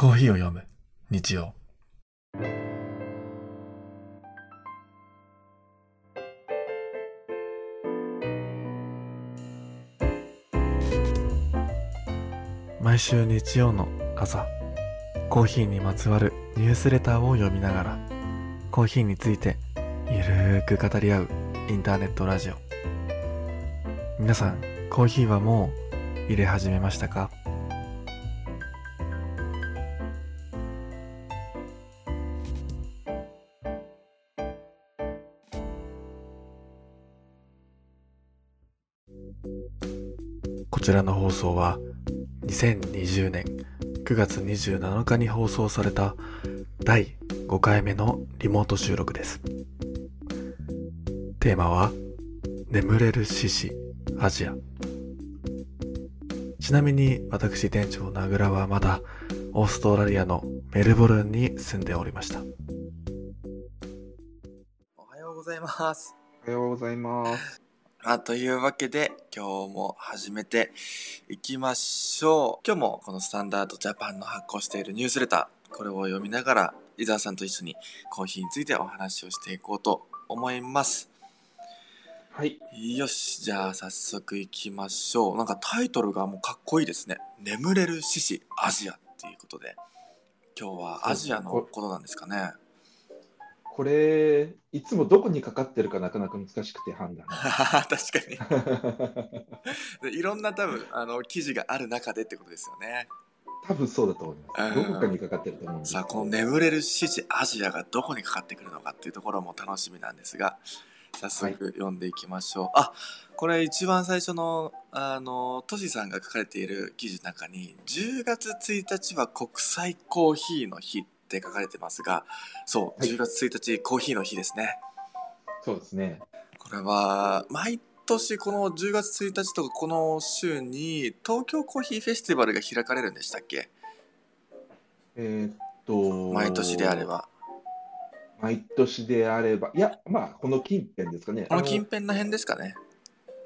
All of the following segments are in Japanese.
コーヒーを読む。日曜。毎週日曜の朝コーヒーにまつわるニュースレターを読みながらコーヒーについてゆるーく語り合うインターネットラジオ。皆さんコーヒーはもう入れ始めましたか？ちらの放送は2020年9月27日に放送された第5回目のリモート収録ですテーマは眠れる獅子アジアちなみに私店長名倉はまだオーストラリアのメルボルンに住んでおりましたおはようございます。おはようございます。あというわけで今日も始めていきましょう。今日もこのスタンダードジャパンの発行しているニュースレター、これを読みながら伊沢さんと一緒にコーヒーについてお話をしていこうと思います。はい。よし、じゃあ早速いきましょう。なんかタイトルがもうかっこいいですね。眠れる獅子アジアっていうことで、今日はアジアのことなんですかね。これ、いつもどこにかかってるかなかなか難しくて判断。確かに。でいろんな多分あの記事がある中でってことですよね。多分そうだと思います。うんどこかにかかってると思うんですさあこの眠れる獅子アジアがどこにかかってくるのかっていうところも楽しみなんですが早速読んでいきましょう、あこれ一番最初のあのトシさんが書かれている記事の中に10月1日は国際コーヒーの日って書かれてますがそう、はい10月1日コーヒーの日ですねそうですね。これは毎年この10月1日とかこの週に東京コーヒーフェスティバルが開かれるんでしたっけ？えーっと、毎年であれ。ば毎年であれば、いや、まあ、この近辺ですかね。このあ近辺の辺ですかね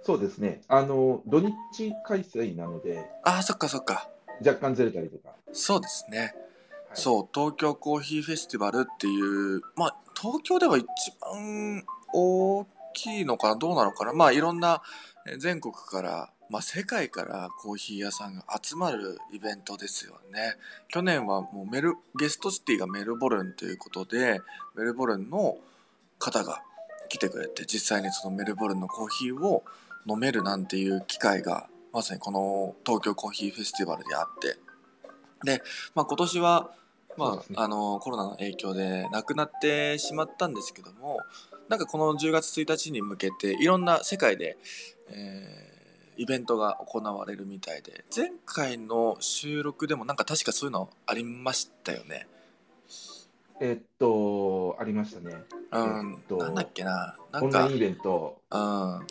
そうですね。あの、土日開催なので、ああそっかそっか若干ずれたりとか。そうですね、はいそう東京コーヒーフェスティバルっていうまあ東京では一番大きいのかなどうなのかなまあいろんなえ全国からまあ世界からコーヒー屋さんが集まるイベントですよね。去年はもうメルゲストシティがメルボルンということでメルボルンの方が来てくれて実際にそのメルボルンのコーヒーを飲めるなんていう機会がまさにこの東京コーヒーフェスティバルであって。で、まあ、今年は、まあねあのコロナの影響でなくなってしまったんですけどもなんかこの10月1日に向けていろんな世界で、えーイベントが行われるみたいで前回の収録でもなんか確かそういうのありましたよね。えーっと、ありましたね。うんえっとなんだっけななんかオンラインイベント。うん、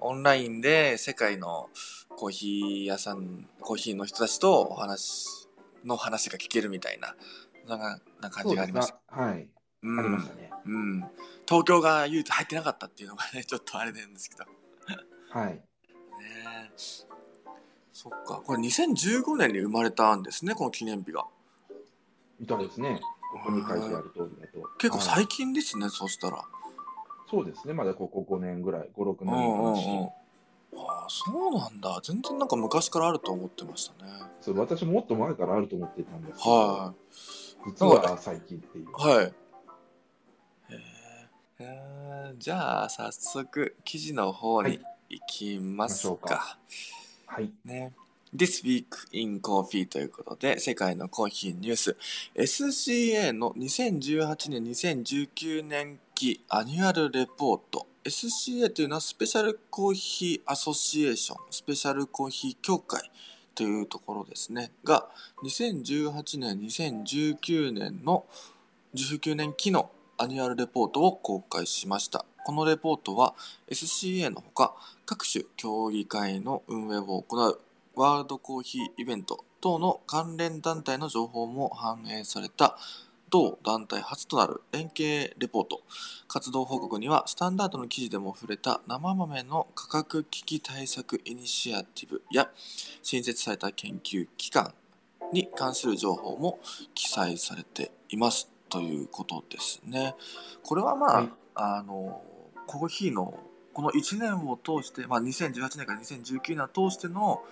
オンラインで世界のコーヒー屋さんコーヒーの人たちとお話の話が聞けるみたいなそんなな感じがありました。はい。うんありましたね。うん、東京が唯一入ってなかったっていうのがね ちょっとあれなんですけどねはい。えそっかこれ2015年に生まれたんですねこの記念日がみたいですね。ここに書いてある通りだと。結構はい最近ですね、そうしたらそうですね。まだここ5年ぐらい、5、6うん年のうん話。うんああそうなんだ。全然なんか昔からあると思ってましたね。そう私もっと前からあると思ってたんですけど、は実は最近っていう。いはい。へえじゃあ早速記事の方に行きます行きましょうか,、かはい。ね。This Week in Coffee ということで世界のコーヒーニュース。SCA の2018年2019年期アニュアルレポート SCA というのはスペシャルコーヒーアソシエーションスペシャルコーヒー協会というところですね。が2018年2019年の19年期のアニュアルレポートを公開しました。このレポートは SCA のほか各種協議会の運営を行うワールドコーヒーイベント等の関連団体の情報も反映された同団体初となる連携レポート活動報告にはスタンダードの記事でも触れた生豆の価格危機対策イニシアティブや新設された研究機関に関する情報も記載されていますということですね。これはまあ、はいあのコーヒーのこの1年を通して、まあ、2018年から2019年を通しての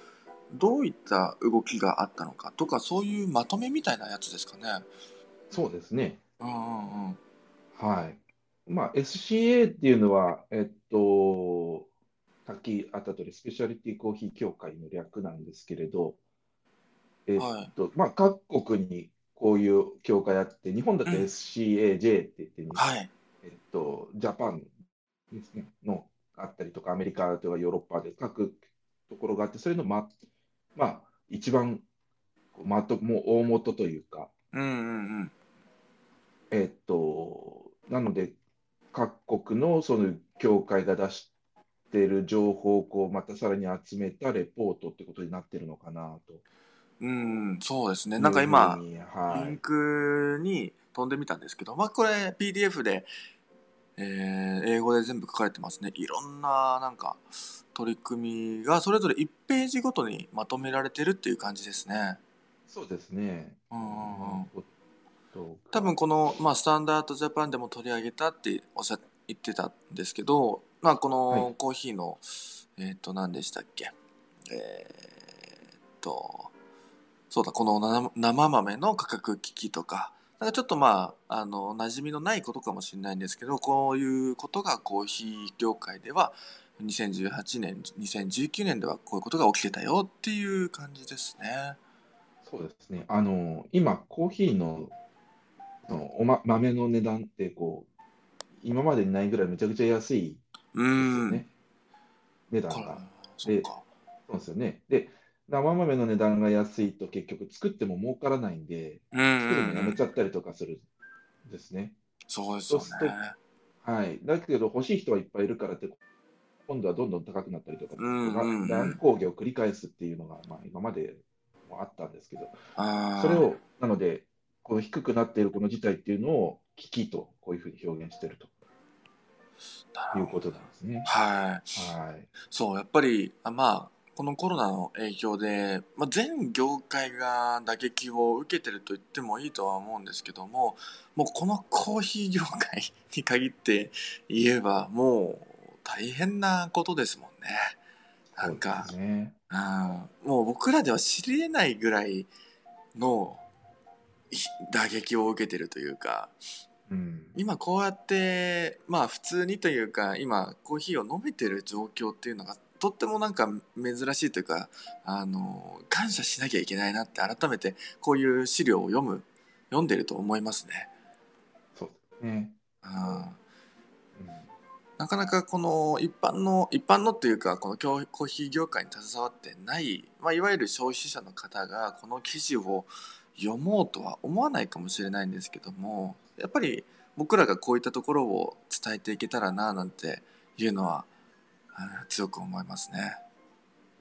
どういった動きがあったのかとかそういうまとめみたいなやつですかね。そうですね。うんうんうん。はい。まあ、SCA っていうのは、えっと、さっきあった通り、スペシャリティコーヒー協会の略なんですけれど、えっと、まあ、各国にこういう協会あって、日本だとうん SCAJ って言って、はい。えっと、ジャパンですね、のあったりとか、アメリカとかヨーロッパで各ところがあって、それのま、まあ、一番、まと、もう大元というか、うんうんうん。えっと、なので、各国のその協会が出している情報をこうまたさらに集めたレポートってことになってるのかなと。うん、そうですね。なんか今、いうふうにリはンクに飛んでみたんですけど、まあこれ PDF で、えー英語で全部書かれてますね。いろんななんか取り組みがそれぞれ1ページごとにまとめられてるっていう感じですね。い、そうですね。うん多分この、まあ、スタンダードジャパンでも取り上げたっておっしゃ言ってたんですけど、まあ、こはいのコーヒーの、えっ、と何でしたっけ？えーっとそうだこの生生豆の価格危機とかなんかちょっとまああの馴染みのないことかもしれないんですけどこういうことがコーヒー業界では2018年2019年ではこういうことが起きてたよっていう感じですね。そうですね。あの、今、コーヒーのおま、豆の値段って、こう、今までにないぐらいめちゃくちゃ安いですうよん、ね。値段が。そうか。そうですよね。で、生豆の値段が安いと結局作っても儲からないんで、作るのやうんめちゃったりとかするんですね。そうですよね。はい。だけど欲しい人はいっぱいいるからって、今度はどんどん高くなったりとか、乱高下を繰り返すっていうのが、まあ、今までもあったんですけど、それを、なので、この低くなっているこの事態っていうのを危機とこういうふうに表現しているということなんですね。はい。はい。そう、やっぱり、あまあ、このコロナの影響で、まあ、全業界が打撃を受けてると言ってもいいとは思うんですけども、もうこのコーヒー業界に限って言えば、もう大変なことですもんね。なんか、そうね。うんもう僕らでは知り得ないぐらいのい打撃を受けてるというか、うん。今こうやってまあ普通にというか今コーヒーを飲めてる状況っていうのがとってもなんか珍しいというかあの感謝しなきゃいけないなって改めてこういう資料を読む読んでると思いますね。そうね。うんうんなかなかこの一般の一般のっていうかこのコーヒー業界に携わってない、まあ、いわゆる消費者の方がこの記事を読もうとは思わないかもしれないんですけどもやっぱり僕らがこういったところを伝えていけたらななんていうのはうん強く思いますね。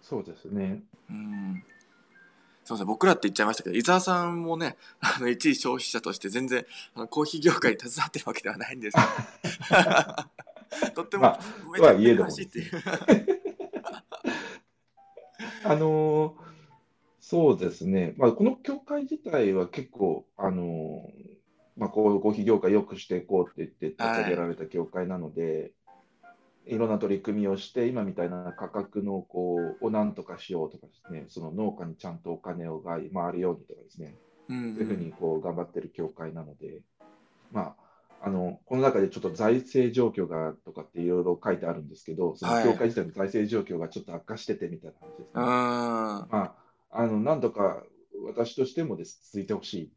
そうですね。うんすみません僕らって言っちゃいましたけど伊沢さんもね あの一位消費者として全然あのコーヒー業界に携わってるわけではないんですよ とっても、まあめちゃとはいえども悲しいっていう。あのーそうですね、まあ、この協会自体は結構、あのーまあ、こうコーヒー業界良くしていこうって言って立ち上げられた協会なので、い、ろんな取り組みをして、今みたいな価格のこうをなんとかしようとかですね、その農家にちゃんとお金をが回るようにとかですね、うんそういうふうにこう頑張ってる協会なので、まあ、あのこの中でちょっと財政状況がとかっていろいろ書いてあるんですけど、そのはい。協会自体の財政状況がちょっと悪化しててみたいな話ですね。うんまあ、あの何度か私としてもです。続いてほしい、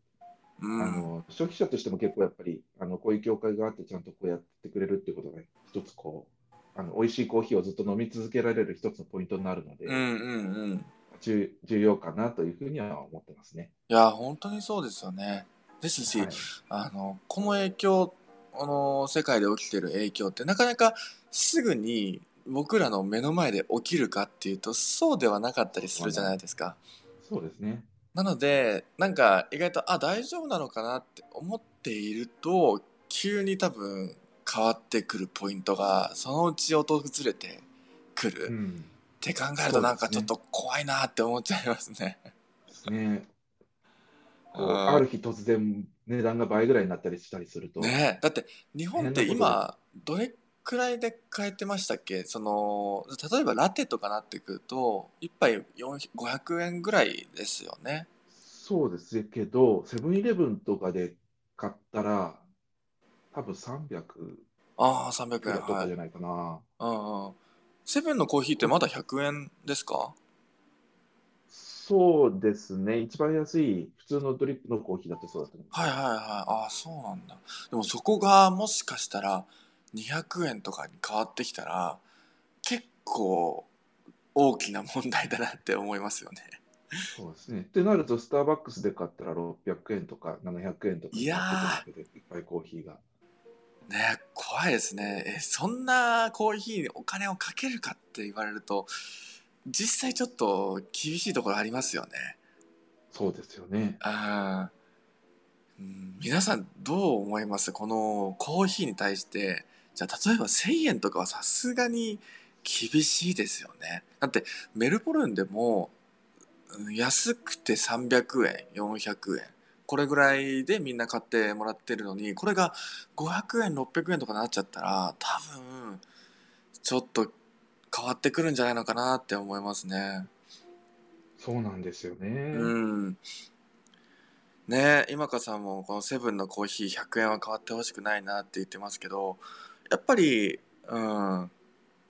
うん。あの消費者としても結構やっぱりあのこういう協会があってちゃんとこうやってくれるっていうことが一つこうあの美味しいコーヒーをずっと飲み続けられる一つのポイントになるので、うんうんうん。重重要かなというふうには思ってますね。いや本当にそうですよね。ですし、はい。あのこの影響あの世界で起きてる影響ってなかなかすぐに僕らの目の前で起きるかっていうとそうではなかったりするじゃないですか。そうですね。なのでなんか意外とあ大丈夫なのかなって思っていると急に多分変わってくるポイントがそのうち訪れてくる、っうんて考えるとなんかちょっと怖いなって思っちゃいますね。ね。ある日突然値段が倍ぐらいになったりしたりすると、ねえだって日本って今どれくらいで買えてましたっけ？その例えばラテとかなってくると1杯400 500円ぐらいですよね。そうですけど、セブンイレブンとかで買ったら、多分300ああ300くらい円はいとかじゃないかな。うんうん。セブンのコーヒーってまだ100円ですか？そうですね、一番安い普通のドリップのコーヒーだとそうだと思います。はいはいはい。ああそうなんだ。でもそこがもしかしたら200円とかに変わってきたら結構大きな問題だなって思いますよねそうですね。ってなると、スターバックスで買ったら600円とか700円とかいやーいっぱいコーヒーが。ね怖いですねえそんなコーヒーにお金をかけるかって言われると実際ちょっと厳しいところありますよねそうですよね。あーうん皆さんどう思います？このコーヒーに対してじゃあ例えば1000円とかはさすがに厳しいですよねだってメルボルンでもうん安くて300円400円これぐらいでみんな買ってもらってるのにこれが500円600円とかなっちゃったら多分ちょっと変わってくるんじゃないのかなって思いますね。そうなんですよね。うん。ねえ、今香さんもこのセブンのコーヒー100円は変わってほしくないなって言ってますけど、やっぱり、うん、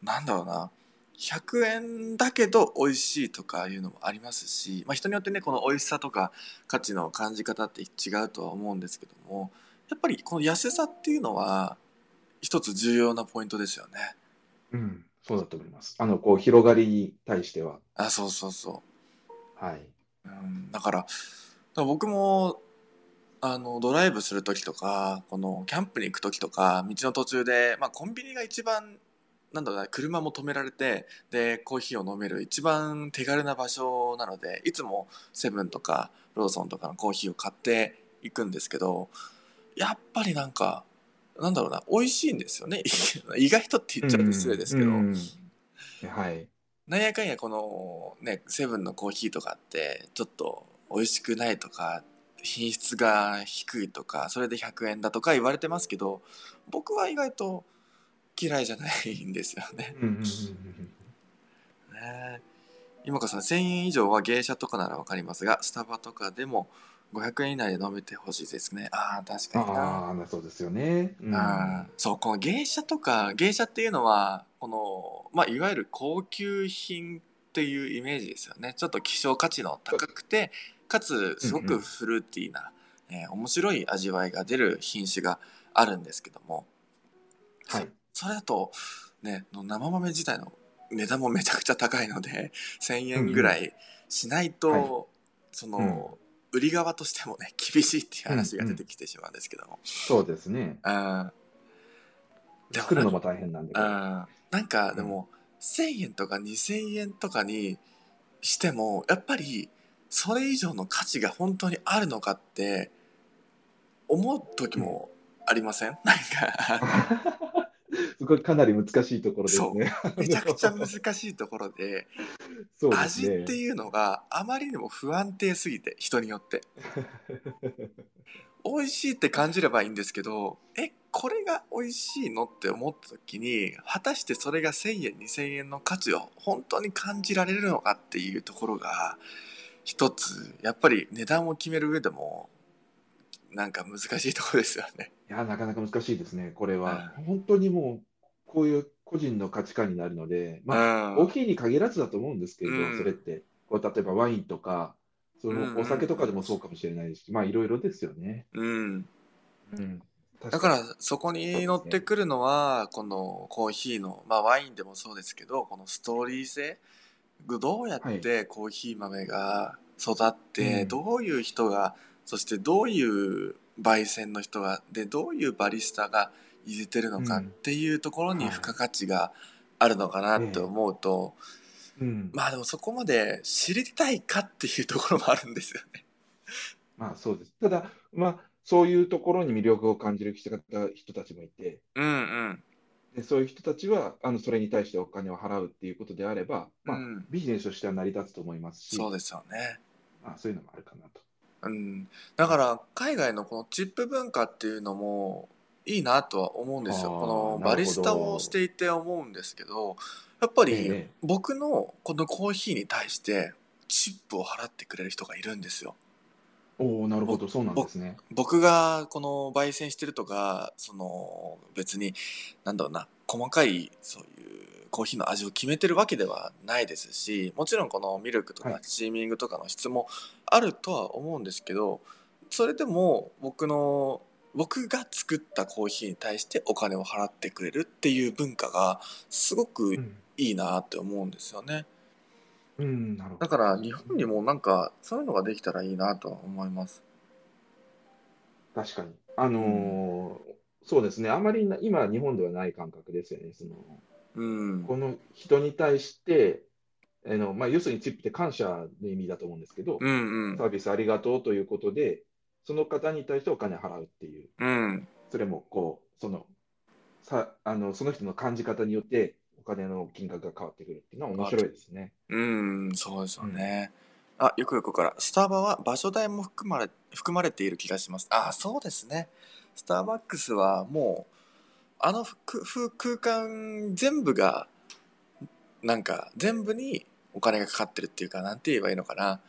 なんだろうな、100円だけど美味しいとかいうのもありますし、まあ人によってね、この美味しさとか価値の感じ方って違うとは思うんですけども、やっぱりこの安さっていうのは一つ重要なポイントですよね。うん、そうだと思います。あの、こう、広がりに対しては。あ、そうそうそう。はい。うん、だからだから僕もあのドライブする時とかこのキャンプに行く時とか道の途中で、まあ、コンビニが一番なんだろうな車も止められてでコーヒーを飲める一番手軽な場所なのでいつもセブンとかローソンとかのコーヒーを買っていくんですけどやっぱりなんかなんだろうな美味しいんですよね 意外とって言っちゃうと失礼ですけど。うんうんはい。なんやかんやこのねセブンのコーヒーとかってちょっと美味しくないとか品質が低いとかそれで100円だとか言われてますけど僕は意外と嫌いじゃないんですよね。ね今かさん1000円以上は芸者とかならわかりますがスタバとかでも500円以内で飲めてほしいですね。ああ確かにな。ああ、そうですよね。うんあーそうこの芸者とか芸者っていうのはこの、まあ、いわゆる高級品っていうイメージですよねちょっと希少価値の高くてかつすごくフルーティーな、えー面白い味わいが出る品種があるんですけども、はい。それだとねの生豆自体の値段もめちゃくちゃ高いので 1,000円ぐらいしないと、うんうんはいその、売り側としてもね 厳しいっていう話が出てきてしまうんですけども。そうですね。あーでも作るのも大変なんで。なんかでも、1,000円とか2,000円とかにしてもやっぱりそれ以上の価値が本当にあるのかって思う時もありません、なんか。すごいかなり難しいところですね。めちゃくちゃ難しいところでそうです味ね。っていうのがあまりにも不安定すぎて人によって。美味しいって感じればいいんですけどえこれが美味しいのって思った時に果たしてそれが1,000円2,000円の価値を本当に感じられるのかっていうところが一つやっぱり値段を決める上でもなんか難しいところですよね。いや、なかなか難しいですね、これは。本当にもう、こういう個人の価値観になるので、まあ、うん。コーヒーに限らずだと思うんですけれど、うん。それって、こう例えばワインとか、そうんうんのお酒とかでもそうかもしれないですし、まあ、いろいろですよね。うん。うん、だからそこに乗ってくるのはこのコーヒーの、まあ、ワインでもそうですけどこのストーリー性どうやってコーヒー豆が育って、うん。どういう人がそしてどういう焙煎の人がでどういうバリスタが入れてるのかうん。っていうところにはい。付加価値があるのかなって思うと、うん、まあでもそこまで知りたいかっていうところもあるんですよね。まあそうです。ただ、まあ、そういうところに魅力を感じる人たちもいて、うんうんでそういう人たちはあのそれに対してお金を払うっていうことであれば、まあうんビジネスとしては成り立つと思いますし、そうですよね。まあ、そういうのもあるかなと。うん、だから海外のこのチップ文化っていうのもいいなとは思うんですよ。このバリスタをしていて思うんですけど、やっぱりええ僕のこのコーヒーに対してチップを払ってくれる人がいるんですよ。おおなるほど、そうなんですね。僕がこの焙煎してるとか、その別になんだろうな、細かいそういうコーヒーの味を決めてるわけではないですし、もちろんこのミルクとかチーミングとかの質もあるとは思うんですけど、それでも僕の僕が作ったコーヒーに対してお金を払ってくれるっていう文化がすごくうん、いいなって思うんですよね。うん、なるほど。だから日本にもなんかそういうのができたらいいなとは思います。確かに。あのーそうですね。あまりな今、日本ではない感覚ですよね。その、うん。この人に対して、あの、まあ、要するにチップって感謝の意味だと思うんですけど、うんうんサービスありがとうということで、その方に対してお金払うっていう、うん。それもこう、その、さ、あの、その人の感じ方によって、お金の金額が変わってくるっていうのは面白いですね。うん、そうですよね。あ、よくよくから、スタバは場所代も含まれ、含まれている気がします。あ、そうですね。スターバックスはもう、あのふふ空間全部が、なんか全部にお金がかかってるっていうか、なんて言えばいいのかな。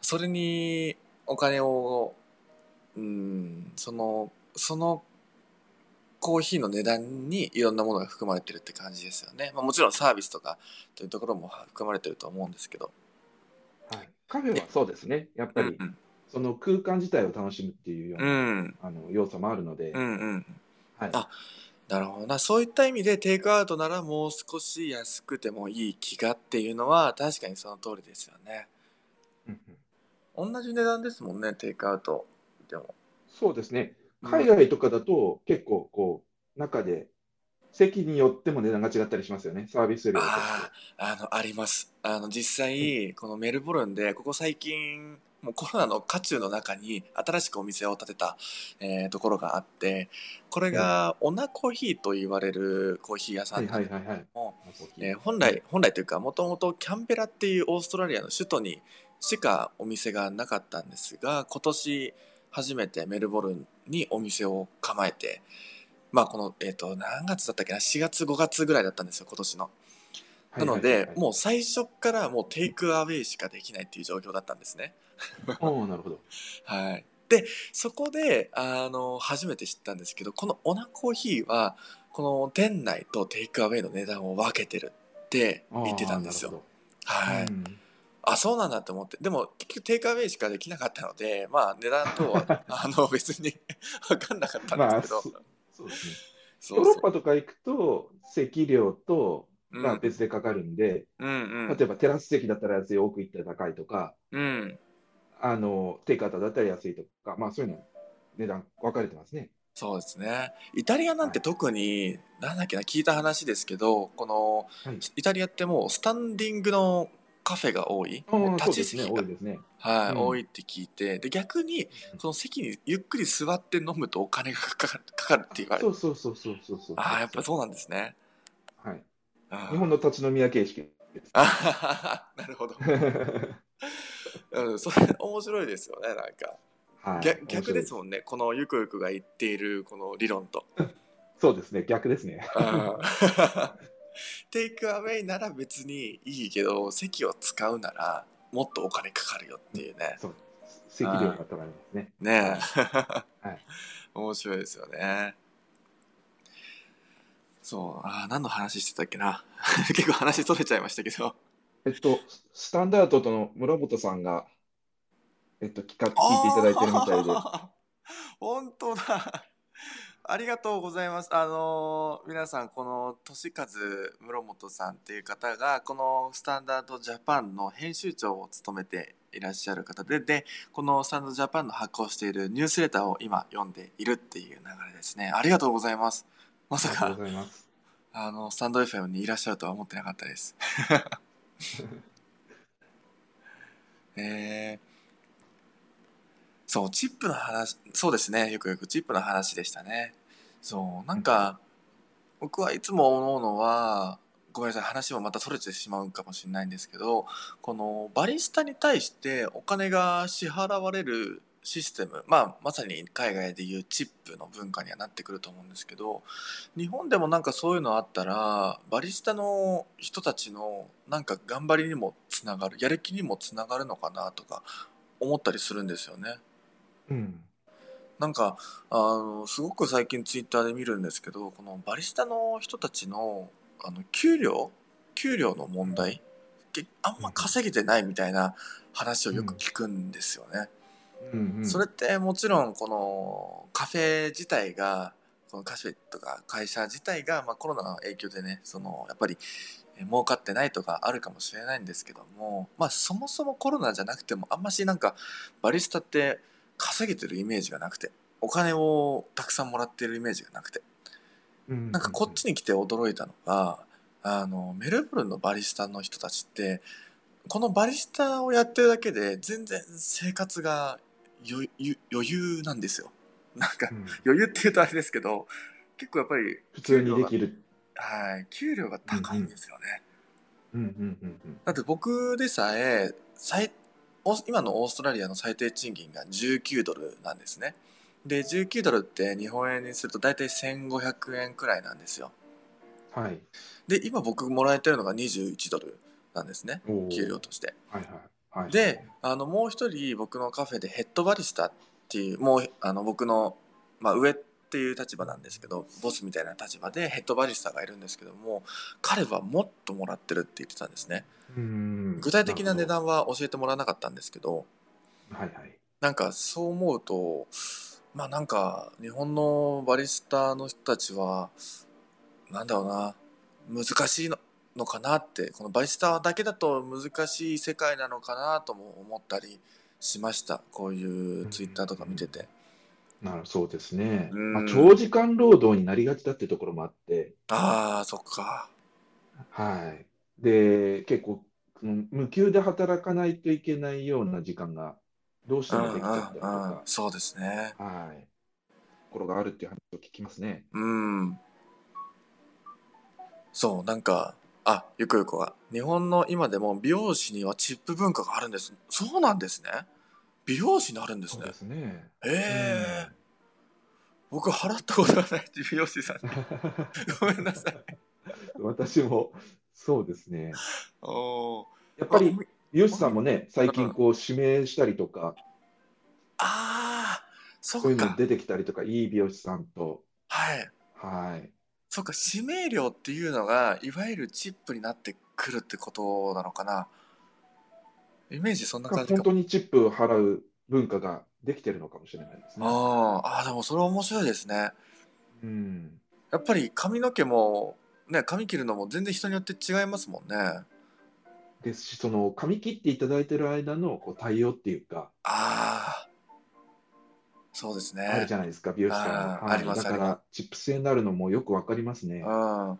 それにお金を、うん、その、そのコーヒーの値段にいろんなものが含まれてるって感じですよね。まあ、もちろんサービスとかというところも含まれてると思うんですけど。はい。カフェはそうですね。やっぱり、うんその空間自体を楽しむっていうよううな、ん、あの、要素もあるので、うん、うん。はい。あなるほどな。そういった意味でテイクアウトならもう少し安くてもいい気がっていうのは確かにその通りですよね。うんうん同じ値段ですもんね、テイクアウトでも。そうですね。海外とかだと結構こう、中で席によっても値段が違ったりしますよね。サービス料とああ、あの、あります。あの、実際、このメルボルンで、ここ最近、もうコロナの渦中の中に新しくお店を建てた、えーところがあって、これがオナコーヒーと言われるコーヒー屋さはいんなんですはいはいはい。も本来、本来というか、もともとキャンベラっていうオーストラリアの首都にしかお店がなかったんですが、今年初めてメルボルンにお店を構えて、まあこの、えっ、と、何月だったっけな、4月5月ぐらいだったんですよ、今年の。なので、もう最初からもうテイクアウェイしかできないっていう状況だったんですね。う、おーなるほど。はい。で、そこで、あの、初めて知ったんですけど、このオナコーヒーは、この店内とテイクアウェイの値段を分けてるって言ってたんですよ。はい。うんあ、そうなんだって思って。でも、結局テイクアウェイしかできなかったので、まあ、値段等は、あの、別に分かんなかったんですけど。まあそそうですね。そうそうヨーロッパとか行くと、席料と、うんまあ、別でかかるんで、うんうん。例えばテラス席だったら安い、奥行ったら高いとか、うん。あの、テイクアウトだったら安いとか、まあそういうの、値段分かれてますね。そうですね。イタリアなんて特に、なんだっけな、聞いた話ですけど、この、はい。イタリアってもうスタンディングのカフェが多い。立ち席が多いですね。はい、うん多いって聞いて、で、逆に、その席にゆっくり座って飲むとお金がかかるかかるって言われる。そうそうそうそうそうそう。ああ、やっぱそうなんですね。はい。日本の立ち飲み屋形式です。なるほど。うん、それ面白いですよね、なんか。はい。逆逆ですん。もんね、このゆくゆくが言っているこの理論と。そうですね、逆ですね。うんテイクアウェイなら別にいいけど、席を使うならもっとお金かかるよっていうね。そう。席料が取られますね。ねえ。はい。面白いですよね。そう、あー何の話してたっけな。結構話取れちゃいましたけど。えっと、スタンダードとの村本さんが、えっと、聞か、聞いていただいてるみたいで。本当だ。ありがとうございます。あのー皆さん、この、としかず室本さんっていう方が、このスタンダードジャパンの編集長を務めていらっしゃる方で、で、このスタンダードジャパンの発行しているニュースレターを今読んでいるっていう流れですね。ありがとうございます。まさか。あの、スタンド FM にいらっしゃるとは思ってなかったです。えー、そう、チップの話、そうですね。よくよくチップの話でしたね。そう、なんか、僕はいつも思うのは、ごめんなさい、話もまたそれてしまうかもしれないんですけど、このバリスタに対してお金が支払われるシステム、まあ、まさに海外でいうチップの文化にはなってくると思うんですけど日本でもなんかそういうのあったらバリスタの人たちのなんか頑張りにもつながるやる気にもつながるのかなとか思ったりするんですよね。うん。なんかあのすごく最近ツイッターで見るんですけどこのバリスタの人たちのあの給料給料の問題けあんま稼げてないみたいな話をよく聞くんですよね。うんうん、それってもちろんこのカフェ自体がこのカフェとか会社自体が、まあ、コロナの影響でねそのやっぱりえ儲かってないとかあるかもしれないんですけども、まあ、そもそもコロナじゃなくてもあんましなんかバリスタって稼げてるイメージがなくてお金をたくさんもらってるイメージがなくてうんなんかこっちに来て驚いたのがあのメルボルンのバリスタの人たちってこのバリスタをやってるだけで全然生活が余裕なんですよ。なんかうん余裕って言うとあれですけど結構やっぱり普通にできる。はい給料が高いんですよね。うんうんうんだって僕でさえ最今のオーストラリアの最低賃金が19ドルなんですね。で19ドルって日本円にすると大体1500円くらいなんですよ。うん。はい。で今僕もらえてるのが21ドルなんですね給料として。はいはい。はい、であのもう一人僕のカフェでヘッドバリスタっていうもうあの僕の、まあ、上っていう立場なんですけどボスみたいな立場でヘッドバリスタがいるんですけども彼はもっともらってるって言ってたんですね。うん。具体的な値る段は教えてもらわなかったんですけどはいはい。なんかそう思うとまあなんか日本のバリスタの人たちはなんだろうな難しいののかなってこのバリスタだけだと難しい世界なのかなとも思ったりしました。こういうツイッターとか見ててなるそうですね。うん。まあ、長時間労働になりがちだっていうところもあって、ああそっか。はい。で、結構、うん無給で働かないといけないような時間がどうしてもできちゃったりとうんか、そうですね。はい。ところがあるっていう話を聞きますね。うん。そうなんかあゆくゆくは。日本の今でも美容師にはチップ文化があるんです。そうなんですね美容師になるんですね。ですね。へえ。僕払ったことがない美容師さんに。ごめんなさい。私もそうですね。おー。やっぱりあ美容師さんもね、最近こう指名したりとか、あーそそういうの出てきたりとか、いい美容師さんと、はい。はい。そっか指名料っていうのがいわゆるチップになってくるってことなのかなイメージそんな感じ本当にチップを払う文化ができてるのかもしれないですね。あーあーでもそれ面白いですね。うん。やっぱり髪の毛もね髪切るのも全然人によって違いますもんね。ですし、その髪切っていただいてる間のこう対応っていうか、ああそうですね。あるじゃないですか、美容師さんあありますだから、チップ制になるのもよくわかりますね。うん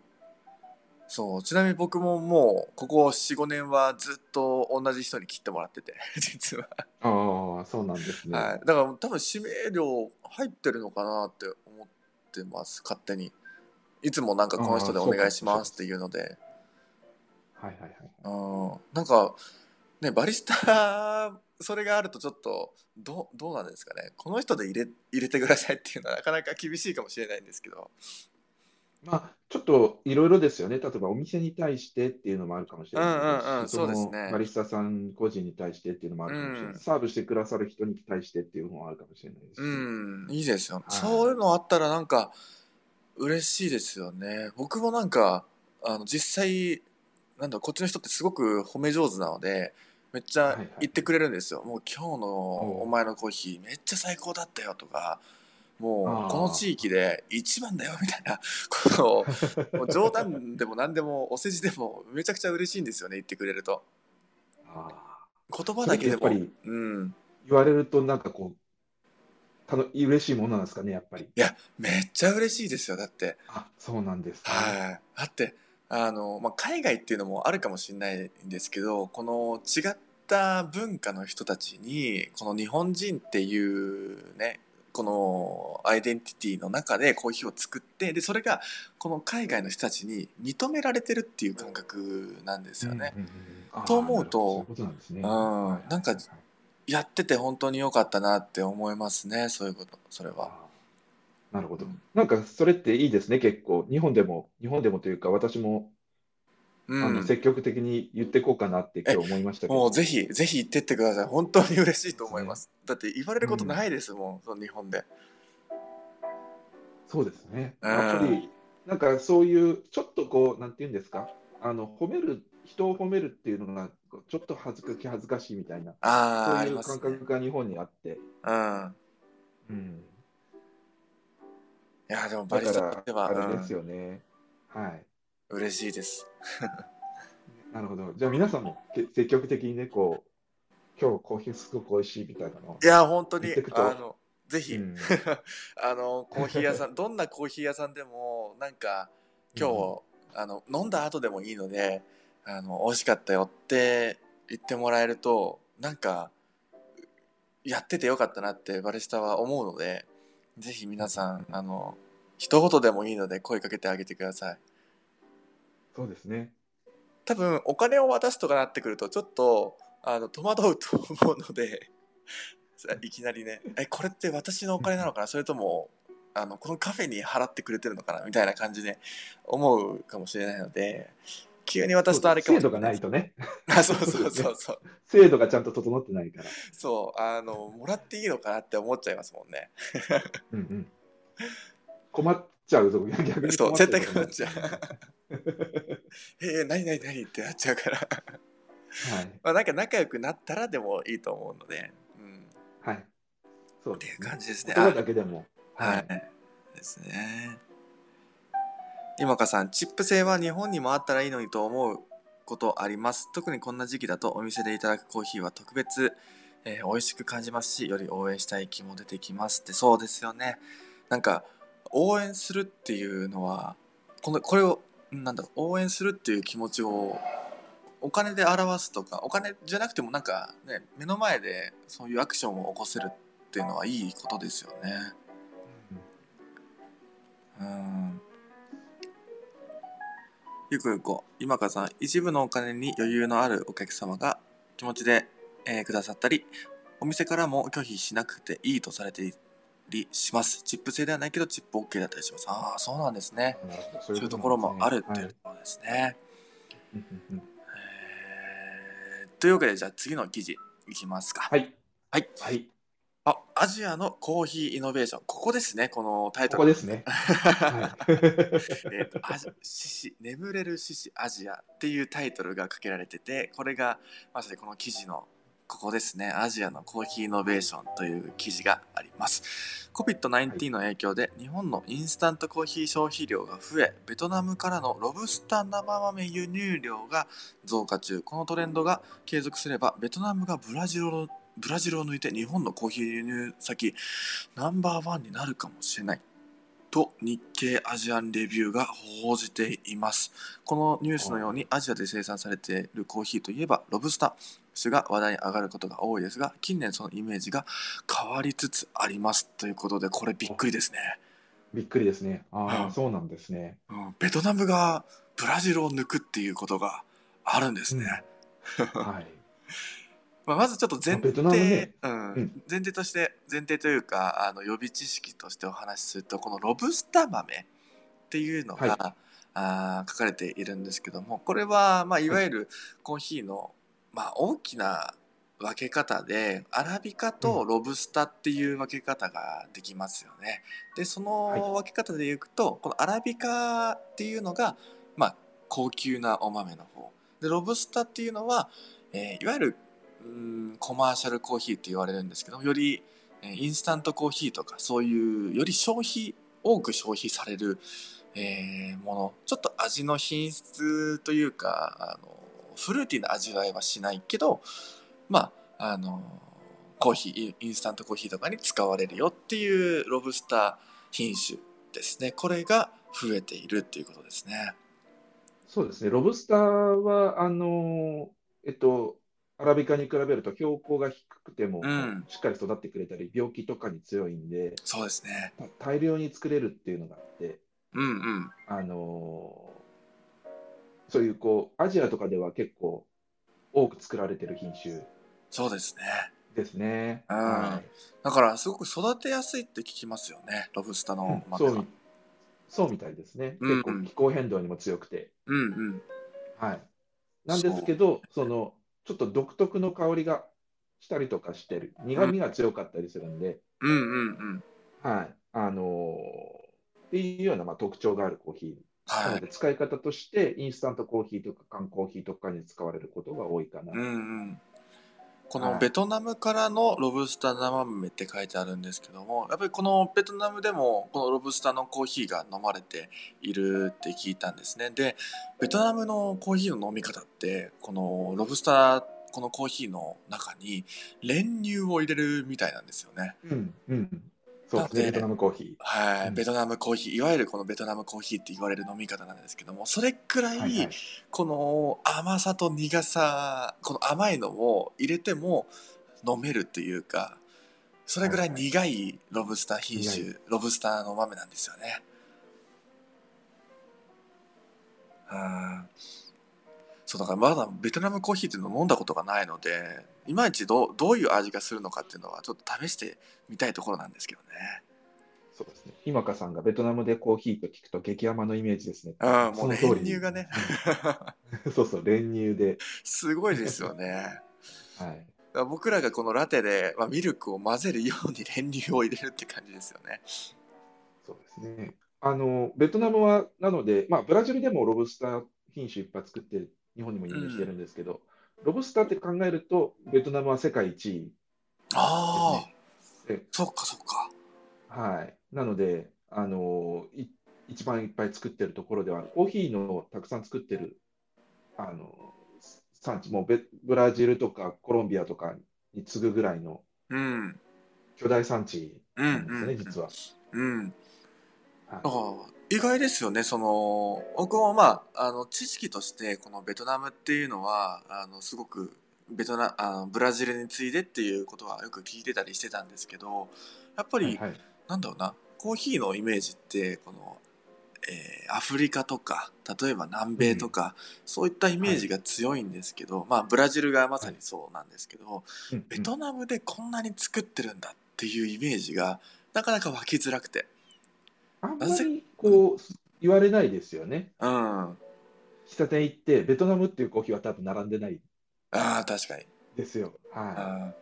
そうちなみに僕ももうここ45年はずっと同じ人に切ってもらってて 実は、ああ、そうなんですね。はい、だから多分指名料入ってるのかなって思ってます勝手に。いつもなんかこの人でお願いしますっていうので。はいはいはい。うん。なんかねバリスタそれがあるとちょっとどうどうなんですかね。この人で入れ入れてくださいっていうのはなかなか厳しいかもしれないんですけどまあ、ちょっといろいろですよね。例えばお店に対してっていうのもあるかもしれないうんうんうんそうですね。リスタさん個人に対してっていうのもあるかもしれない。うん。サーブしてくださる人に対してっていうのもあるかもしれないですし。うんいいですよ、はい。そういうのあったらなんか嬉しいですよね。僕もなんかあの実際なんだこっちの人ってすごく褒め上手なのでめっちゃはいはい言ってくれるんですよ、もう今日のおお前のコーヒーめっちゃ最高だったよとかもうこの地域で一番だよみたいなことを冗談でも何でもお世辞でもめちゃくちゃ嬉しいんですよね言ってくれると。あ言葉だけでもうん。ー言われるとなんかこう、たの嬉しいものなんですかね、やっぱり。いやめっちゃ嬉しいですよだって。あ、そうなんですね。はい、だってあの、まあ、海外っていうのもあるかもしれないんですけどこの違った文化の人たちにこの日本人っていうねこのアイデンティティの中でコーヒーを作ってでそれがこの海外の人たちに認められてるっていう感覚なんですよね。うんうんうんと思うとうね。なんかはいやってて本当に良かったなって思いますね、そういうこと、それは。なるほどうん。なんかそれっていいですね、結構。日本でも、日本でもというか、私も、うんあの、積極的に言っていこうかなって今日思いましたけど。もうぜひ、ぜひ行ってってください。本当に嬉しいと思います。だって言われることないですもん、その日本で。そうですね。うんやっぱり、なんかそういう、ちょっとこう、なんていうんですか、あの、褒める、人を褒めるっていうのが、ちょっと恥ずか気恥ずかしいみたいな、ああ、そういう。感覚が日本にあって、うん。うん。いや、でもバリスタとして、は、あれでうん、すよね。はい。嬉しいです。なるほど。じゃあ皆さんもけ積極的にね、こう、今日コーヒーすごく美味しいみたいなのをいや、本当にあの、ぜひ、うん あの、コーヒー屋さん、どんなコーヒー屋さんでも、なんか、今日、あの、飲んだ後でもいいので、あの、美味しかったよって言ってもらえると、なんか、やっててよかったなってバリスタは思うので、ぜひ皆さん、あの、一言でもいいので声かけてあげてください。そうですね。多分、お金を渡すとかなってくると、ちょっと、あの、戸惑うと思うので、さいきなりね、え、これって私のお金なのかな？それとも、あの、このカフェに払ってくれてるのかな？みたいな感じで思うかもしれないので、急に渡すとあれかも制度がしれなですないいとね、あ、そうそうそうそう。制度がちゃんと整ってないから。そう、あの、もらっていいのかなって思っちゃいますもんね。うんうん。困っちゃうぞ、逆にそう、絶対困っう。ちゃう。えー、何何何ってなっちゃうから。はい。まあ、なんか仲良くなったらでもいいと思うので、うん。はい。そうっていう。感じですね。言葉だけでも。はい。ですね。今かさん、チップ製は日本にもあったらいいのにと思うことあります。特にこんな時期だとお店でいただくコーヒーは特別、えー美味しく感じますし、より応援したい気も出てきますって、そうですよね。なんか、応援するっていうのは、この、これを、なんだろう、応援するっていう気持ちを、お金で表すとか、お金じゃなくてもなんかね、目の前でそういうアクションを起こせるっていうのはいいことですよね。うんゆくゆこ、今かさん、一部のお金に余裕のあるお客様が気持ちで、えーくださったり、お店からも拒否しなくていいとされてりします。チップ制ではないけど、チップ OK だったりします。ああ、そうなんですね。そそういうところもあるってはいいうところですね。というわけで、じゃあ次の記事いきますか。はい。はい。はい。あ、アジアのコーヒーイノベーション。ここですね、このタイトル。ここですね。はい。えっと、アジ獅子、眠れる獅子アジアっていうタイトルがかけられてて、これがまさにこの記事のここですね、アジアのコーヒーイノベーションという記事があります。COVID-19 の影響で日本のインスタントコーヒー消費量が増え、ベトナムからのロブスター生豆輸入量が増加中。このトレンドが継続すれば、ベトナムがブラジルをブラジルを抜いて日本のコーヒー輸入先ナンバーワンになるかもしれない。と日経アジアンレビューが報じています。このニュースのようにアジアで生産されているコーヒーといえばロブスター種が話題に上がることが多いですが近年そのイメージが変わりつつありますということでこれびっくりですね。びっくりですね。ああ、うんそうなんですね。うん、ベトナムがブラジルを抜くっていうことがあるんですね。はい。まあ、まずちょっと前提、ねうんうん前提として前提というかあの予備知識としてお話しするとこのロブスター豆っていうのが、はいあー書かれているんですけどもこれは、まあ、いわゆるコーヒーの、まあ、大きな分け方でアラビカとロブスタっていう分け方ができますよね。でその分け方でいくと、このアラビカっていうのが、まあ、高級なお豆の方。でロブスタっていうのは、えーいわゆるうーんコマーシャルコーヒーって言われるんですけどよりえーインスタントコーヒーとかそういうより消費多く消費される、えーもの。ちょっと味の品質というかあのフルーティーな味わいはしないけどまああのコーヒーインスタントコーヒーとかに使われるよっていうロブスター品種ですねこれが増えているっていうことですね。そうですね。ロブスターは、あの、えっと、アラビカに比べると標高が低くてもうんしっかり育ってくれたり、病気とかに強いんで、そうですね。た大量に作れるっていうのがあって、うんうん。あのそういうこう、アジアとかでは結構多く作られてる品種そうですね。ですね。うんはいだからすごく育てやすいって聞きますよねロブスターの豆はそうみ、そうみたいですね。うん結構気候変動にも強くて。うんうんはい。なんですけど、その、ちょっと独特の香りがしたりとかしてる。苦味が強かったりするんで、うんうんうんはい。あのーっていうような、まあ、特徴があるコーヒー。なはい。ので、使い方として、インスタントコーヒーとか缶コーヒーとかに使われることが多いかな。うんうん。このはい。ベトナムからのロブスター生豆って書いてあるんですけどもやっぱりこのベトナムでもこのロブスターのコーヒーが飲まれているって聞いたんですね。でベトナムのコーヒーの飲み方ってこのロブスターこのコーヒーの中に練乳を入れるみたいなんですよね。うん、うん。そうベトナムコーヒはい、うん。ベトナムコーヒー。いわゆるこのベトナムコーヒーって言われる飲み方なんですけどもそれくらー。い、はいはい。この甘さと苦さこの甘いのを入れても飲めるっていうかそれぐらい苦いロブスター品種、苦ロブスターの豆なんですよね。うんそうだからまだベトナムコーヒーっていうのを飲んだことがないのでいまいちどうどういう味がするのかっていうのはちょっと試してみたいところなんですけどねそうですね。今かさんがベトナムでコーヒーと聞くと激甘のイメージですね。うんもう練乳がねうん そうそう、練乳で。すごいですよねはい。ら僕らがこのラテで、まあ、ミルクを混ぜるように練乳を入れるって感じですよね。そうですね。あの、ベトナムは、なので、まあ、ブラジルでもロブスター品種いっぱい作って、日本にも輸入してるんですけど、ロブスターって考えると、ベトナムは世界一位ああ、でそっかそっか。はい。なので、あの、い一番いっぱい作ってるところではコーヒーのたくさん作ってる、あの、産地、もうベブラジルとかコロンビアとかに次ぐぐらいのうん。巨大産地うなんですよね、んうん。実は。うん。はい意外ですよね。その、僕もまあ、あの、知識として、このベトナムっていうのは、あの、すごく、ベトナ、あの、ブラジルに次いでっていうことはよく聞いてたりしてたんですけど、やっぱり、はいはいなんだろうな、コーヒーのイメージって、この、えーアフリカとか、例えば南米とか、そういったイメージが強いんですけど、まあ、ブラジルがまさにそうなんですけど、うんベトナムでこんなに作ってるんだっていうイメージが、なかなか湧きづらくて。あんまりこう言われないですよね。うん。あ喫茶店行って、ベトナムっていうコーヒーは多分並んでないあ、確かに。ですよ。はうん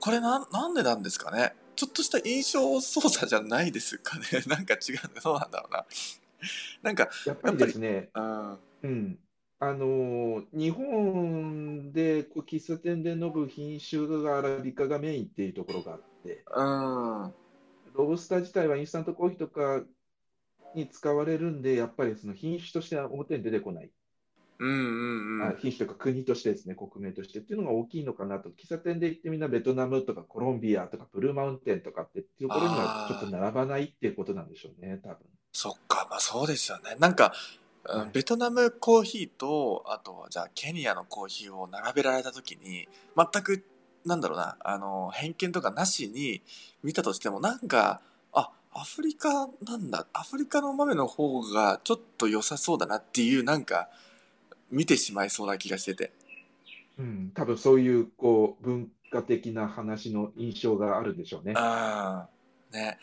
これな、なんでなんですかね？ちょっとした印象操作じゃないですかね？なんか違う、そうなんだろうな。なんか、い。やっぱりですね、うん。うん。あのー日本でこう喫茶店で飲む品種がアラビカがメインっていうところがあって、うん。ロブスター自体はインスタントコーヒーとかに使われるんで、やっぱりその品種としては表に出てこない、うんうんうん。あ品種とか国としてですね、国名としてっていうのが大きいのかなと、喫茶店で行ってみんなベトナムとかコロンビアとかブルーマウンテンとかっていうところにはちょっと並ばないっていうことなんでしょうね、多分。そっか、まあそうですよね。なんか、ベトナムコーヒーと、あとはじゃあケニアのコーヒーを並べられた時に、全く、なんだろうな、あの、偏見とかなしに見たとしても、なんか、あ、アフリカなんだ、アフリカの豆の方がちょっと良さそうだなっていう、なんか、見てしまいそうな気がしてて。うん、多分そういうこう文化的な話の印象があるんでしょうね。ああ、ね。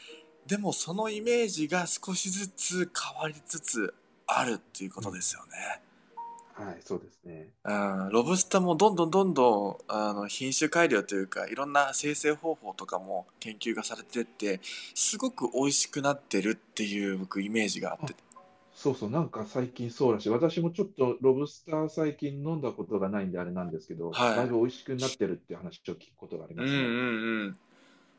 でもそのイメージが少しずつ変わりつつあるっていうことですよね。はい、そうですね。うん、ロブスターもどんどんどんどんあの品種改良というかいろんな生成方法とかも研究がされてってすごく美味しくなってるっていう僕イメージがあってそうそう、なんか最近そうらしい。私もちょっとロブスター最近飲んだことがないんであれなんですけど、はいだいぶ美味しくなってるっていう話を聞くことがありますね。うんうんうん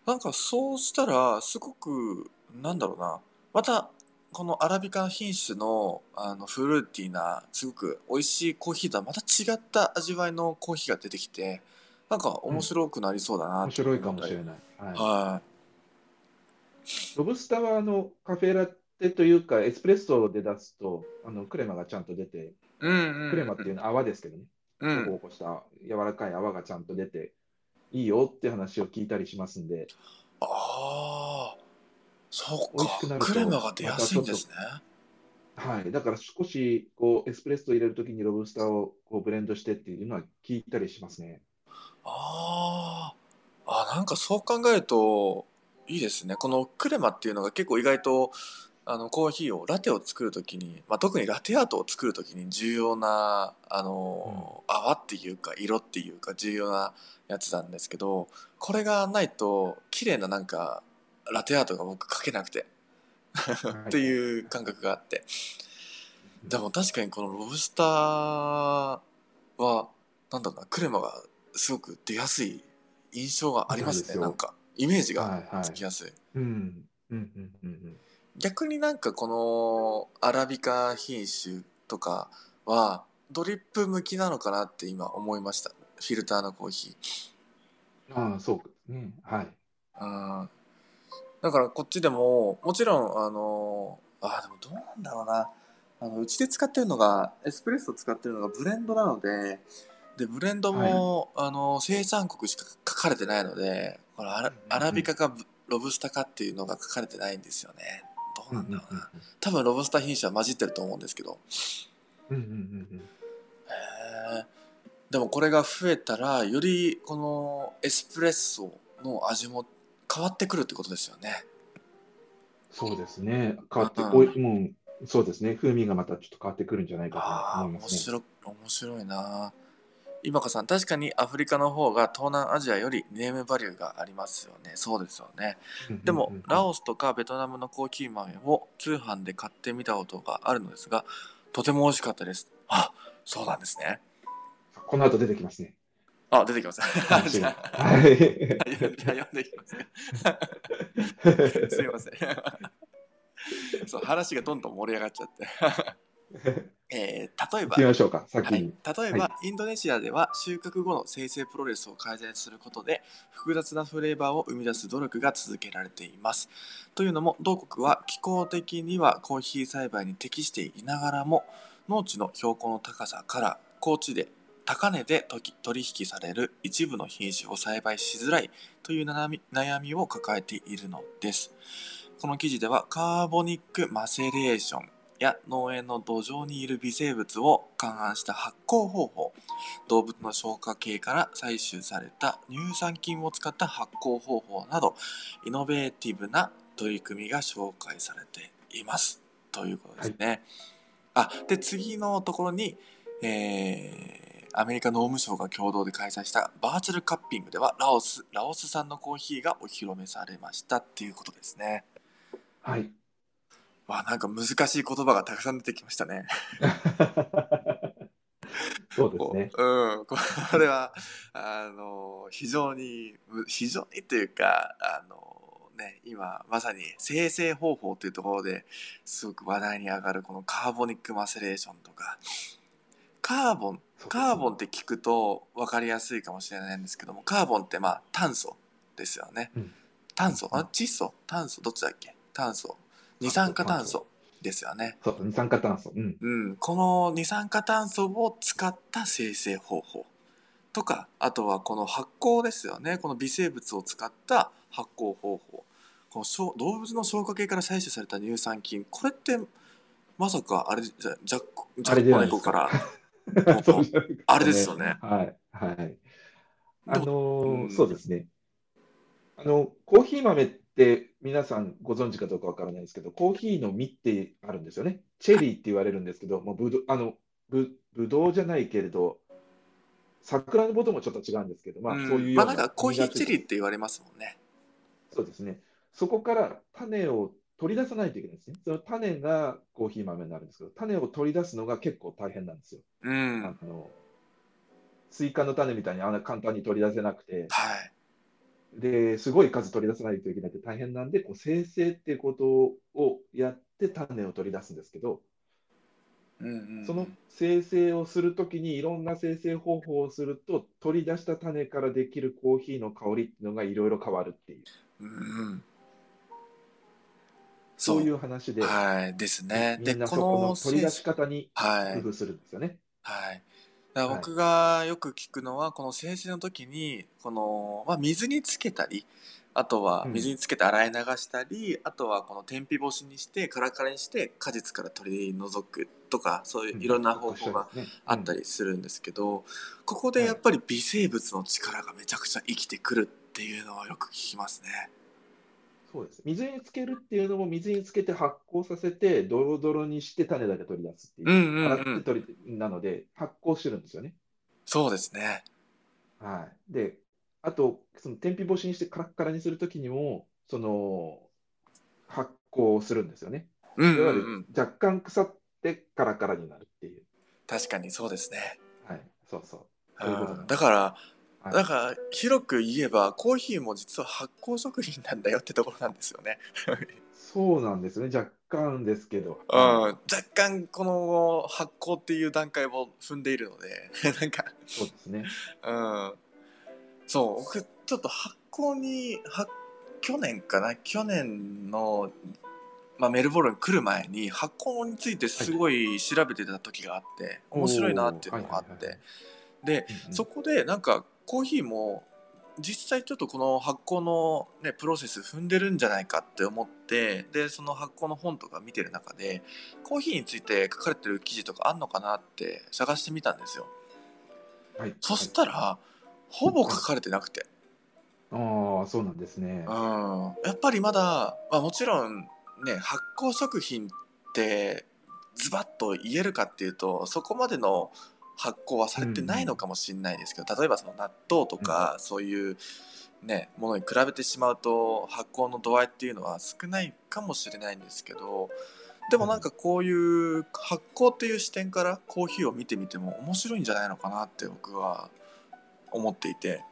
なんかそうしたらすごくなんだろうなまたこのアラビカ品種のあのフルーティーなすごく美味しいコーヒーとはまた違った味わいのコーヒーが出てきてなんか面白くなりそうだな面白いかもしれない。はい、はロブスターはあのカフェラテというか、エスプレッソで出すとあのクレマがちゃんと出て、い。うんうんうん。クレマっていうのは泡ですけどね、うん。こう起こした柔らかい泡がちゃんと出て、いいよって話を聞いたりしますんで、ああ、そうか。クレマが出やすいんですね。はい、だから少しこうエスプレッソを入れるときにロブスターをこうブレンドしてっていうのは聞いたりしますね。ああ、なんかそう考えるといいですねこのクレマっていうのが結構意外とあのコーヒーをラテを作るときに、まあ、特にラテアートを作るときに重要なあの、泡っていうか色っていうか重要なやつなんですけどこれがないと綺麗ななんかラテアートが僕描けなくて。っていう感覚があって。でも確かにこのロブスターはなんだろうなクレマがすごく出やすい印象がありますね。なんかイメージがつきやすい。うんうんうんうん逆になんかこのアラビカ品種とかはドリップ向きなのかなって今思いました。フィルターのコーヒああ、そうですね。はい。ーうんだからこっちでももちろんあのあでもどうなんだろうな。あのうちで使ってるのがエスプレッソ使ってるのがブレンドなのででブレンドも、あの生産国しか書かれてないのでこのアラアラビカかブロブスタかっていうのが書かれてないんですよね。どうなんだろうな。多分ロブスター品種は混じってると思うんですけど。うんうんうんうん。へえでもこれが増えたらよりこのエスプレッソの味も変わってくるってことですよねそうですね。変わって、うんこうもう、そうですね。風味がまたちょっと変わってくるんじゃないかと思いますね。白い面白いな今かさん確かにアフリカの方が東南アジアよりネームバリューがありますよねそうですよねでもラオスとかベトナムのコーヒー豆を通販で買ってみたことがあるのですがとても美味しかったですあそうなんですねこの後出てきますね。あ出てきます話じゃがあはい。じゃあ。読んでい。きますかすいません。そう話がどんどん盛り上がっちゃって。えー例えば。行きましょうか、先はい、に例。えば、はインドネシアでは収穫後の生成プロレスを改善することで複雑なフレーバーを生み出す努力が続けられています。というのも同国は気候的にはコーヒー栽培に適していながらも農地の標高の高さから高地で高値で取取引される一部の品種を栽培しづらいという悩みを抱えているのです。この記事ではカーボニックマセレーションや農園の土壌にいる微生物を勘案した発酵方法動物の消化系から採取された乳酸菌を使った発酵方法などイノベーティブな取り組みが紹介されていますということですね。あで次のところに、えーアメリカ農務省が共同で開催したバーチャルカッピングではラオスラオス産のコーヒーがお披露目されましたっていうことですね。はい。わなんか難しい言葉がたくさん出てきましたね。そうですね。うん、こ れはあの非常にむ非常にというかあの、ね、今まさに生成方法というところですごく話題に上がるこのカーボニックマセレーションとかカーボンカーボンって聞くと分かりやすいかもしれないんですけどもカーボンってまあ炭素ですよね、うん。炭素？あ窒素？炭素？どっちだっけ？炭素。二酸化炭素ですよね。そう、二酸化炭素。うん。うん、この二酸化炭素を使った生成方法。とかあとはこの発酵ですよね。この微生物を使った発酵方法。この消動物の消化系から採取された乳酸菌。これってまさかあれじゃジャックジャッコあれじゃないですネコか。からあれですよね。はい。はい。あのそうですね。あの、コーヒー豆って皆さんご存知かどうかわからないですけど、コーヒーの実ってあるんですよね。チェリーって言われるんですけど、もうぶどあのぶぶどうじゃないけれど、桜のこともちょっと違うんですけど、まあ、うんそういうようなまあなんかコーヒーチェリーって言われますもんねそうですね。そこから種を取り出さないといけないんですね。その種がコーヒー豆になるんですけど、種を取り出すのが結構大変なんですよ。うん。あのスイカの種みたいにあんな簡単に取り出せなくて、はい。ですごい数取り出さないといけないって大変なんで、こう精製っていうことをやって種を取り出すんですけど、うんうん。うんその精製をするときにいろんな精製方法をすると、取り出した種からできるコーヒーの香りっていうのがいろいろ変わるっていう、うんうんそう。いう話で、はい。ですね。でこのの取り出し方にはい。工夫するんですよね。はい。僕がよく聞くのは、この生成の時に、この、まあ、水につけたり、あとはうん。水につけて洗い流したり、あとはこの天日干しにして、カラカラにして果実から取り除くとか、そういういろんな方法があったり。りするんですけど、ここでやっぱり微生物の力がめちゃくちゃ生きてくるっっていうのはよく聞きますね。そうです。水につけるっていうのも、水につけて発酵させて、ドロドロにして種だけ取り出すっていう。うんうんうん洗って取り、なので、発酵してるんですよね。そうですね。はい。で、あと、その天日干しにしてカラッカラにするときにも、その、発酵するんですよね。うんうんいわゆるうん。若干腐ってカラカラになるっていう。確かにそうですね。はい。そうそう。そういうだから、はい。だから広く言えばコーヒーも実は発酵食品なんだよってところなんですよね。そうなんですね。若干ですけど。うん、若干この発酵っていう段階を踏んでいるので なんか、そうですね。うん、そう僕ちょっと発酵には去年かな？去年の、まあ、メルボルン来る前に発酵についてすごい調べてた時があって、面白いなっていうのがあって、で、うんうん。そこでなんかコーヒーも実際ちょっとこの発酵の、ね、プロセス踏んでるんじゃないかって思ってでその発酵の本とか見てる中でコーヒーについて書かれてる記事とかあんのかなって探してみたんですよはい。そしたら、ほぼ書かれてなくて、ああ、そうなんですね。うん、やっぱりまだ、まあ、もちろんね発酵食品ってズバッと言えるかっていうとそこまでの発酵はされてないのかもしれないですけど、例えばその納豆とか、そういうねものに比べてしまうと発酵の度合いっていうのは少ないかもしれないんですけどでもなんかこういう発酵っていう視点からコーヒーを見てみても面白いんじゃないのかなって僕は思っていて、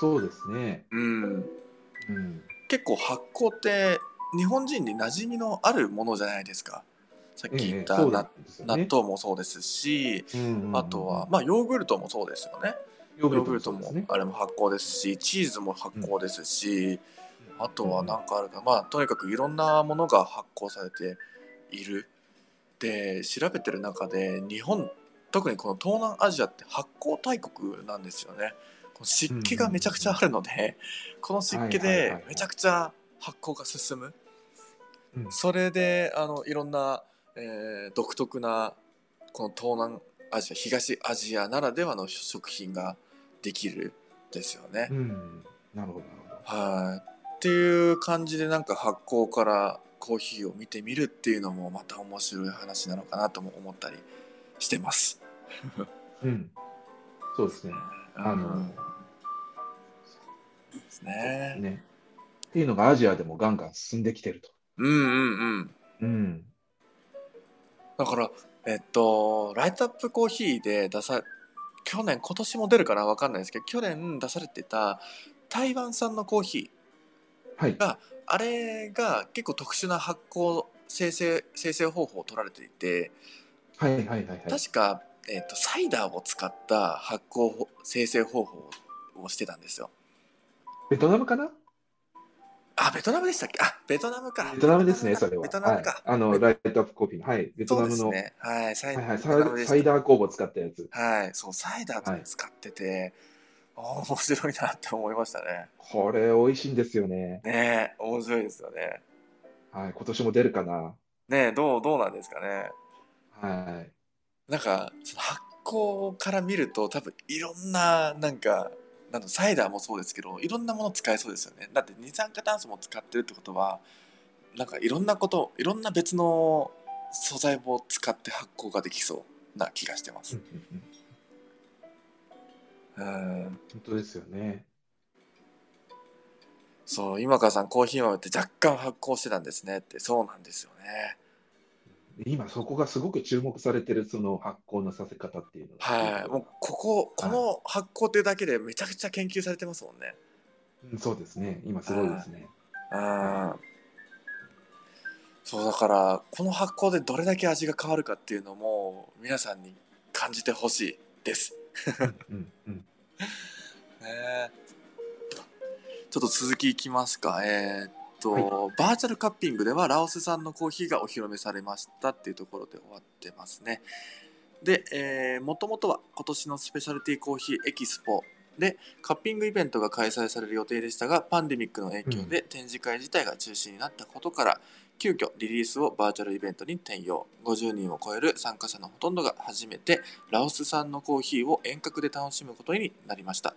そうですね。うん、うん。結構発酵って日本人に馴染みのあるものじゃないですかさっき言った、うんですよ納ね。豆もそうですし、うんうんうん。あとは、まあ、ヨーグルトもそうですよね。ヨヨーグルトもね。あれも発酵ですしチーズも発酵ですし、あとは何かあるかまあとにかくいろんなものが発酵されている。で調べてる中で日本特にこの東南アジアって発酵大国なんですよね。この湿気がめちゃくちゃあるので、この湿気はいはいはいはい。でめちゃくちゃ発酵が進む、うん。それであのいろんな、えー独特なこの東南アジア東アジアならではの食品ができるですよね。うん。なるほど、なるほど。はいっていう感じでなんか発酵からコーヒーを見てみるっていうのもまた面白い話なのかなとも思ったりしてます。うん。そうですね。あのうん、ですね。ね。っていうのがアジアでもガンガン進んできてると。うんうんうん。うん。だから、えっと、ライトアップコーヒーで出さ、去年、今年も出るかなわかんないですけど、去年出されてた台湾産のコーヒはい。ー、あれが結構特殊な発酵生成、生成方法を取られていて、はいはいはいはい。確か、えっと、サイダーを使った発酵ほ生成方法をしてたんですよ。ベトナムかな？あ、ベトナムでしたっけ？あ、ベトナムか。ベトナムですね、それは。ベトナムか。はい、あの、ライトアップコーヒーの。はい。ベトナムの、ね。はい、サイはいはい、ベトナムサイダー工房使ったやつ。はい、そう、サイダーとか使ってて、あー面白いなって思いましたね。これ、美味しいんですよね。ねえ、面白いですよね。はい。今年も出るかな。ねえ、どう、どうなんですかね。はい。なんか、発酵から見ると、多分いろんな、なんか、なんだサイダーもそうですけど、いろんなもの使えそうですよね。だって二酸化炭素も使ってるってことは、なんかいろんなこと、いろんな別の素材も使って発酵ができそうな気がしてますうん。本当ですよね。そう、今川さんコーヒー豆って若干発酵してたんですねって、そうなんですよね。今、そこがすごく注目されてる、その発酵のさせ方っていうのがはい。もうここ、この発酵っていうだけでめちゃくちゃ研究されてますもんね。うんそうですね。今、すごいですね。うん。そうだから、この発酵でどれだけ味が変わるかっていうのも皆さんに感じてほしいです。うんうん。ねちょっと続きいきますか。えーっと、はいバーチャルカッピングではラオス産のコーヒーがお披露目されましたっていうところで終わってますね。で、えー、もともとは今年のスペシャルティーコーヒーエキスポでカッピングイベントが開催される予定でしたが、パンデミックの影響で展示会自体が中止になったことから、急遽リリースをバーチャルイベントに転用。50人を超える参加者のほとんどが初めてラオス産のコーヒーを遠隔で楽しむことになりました。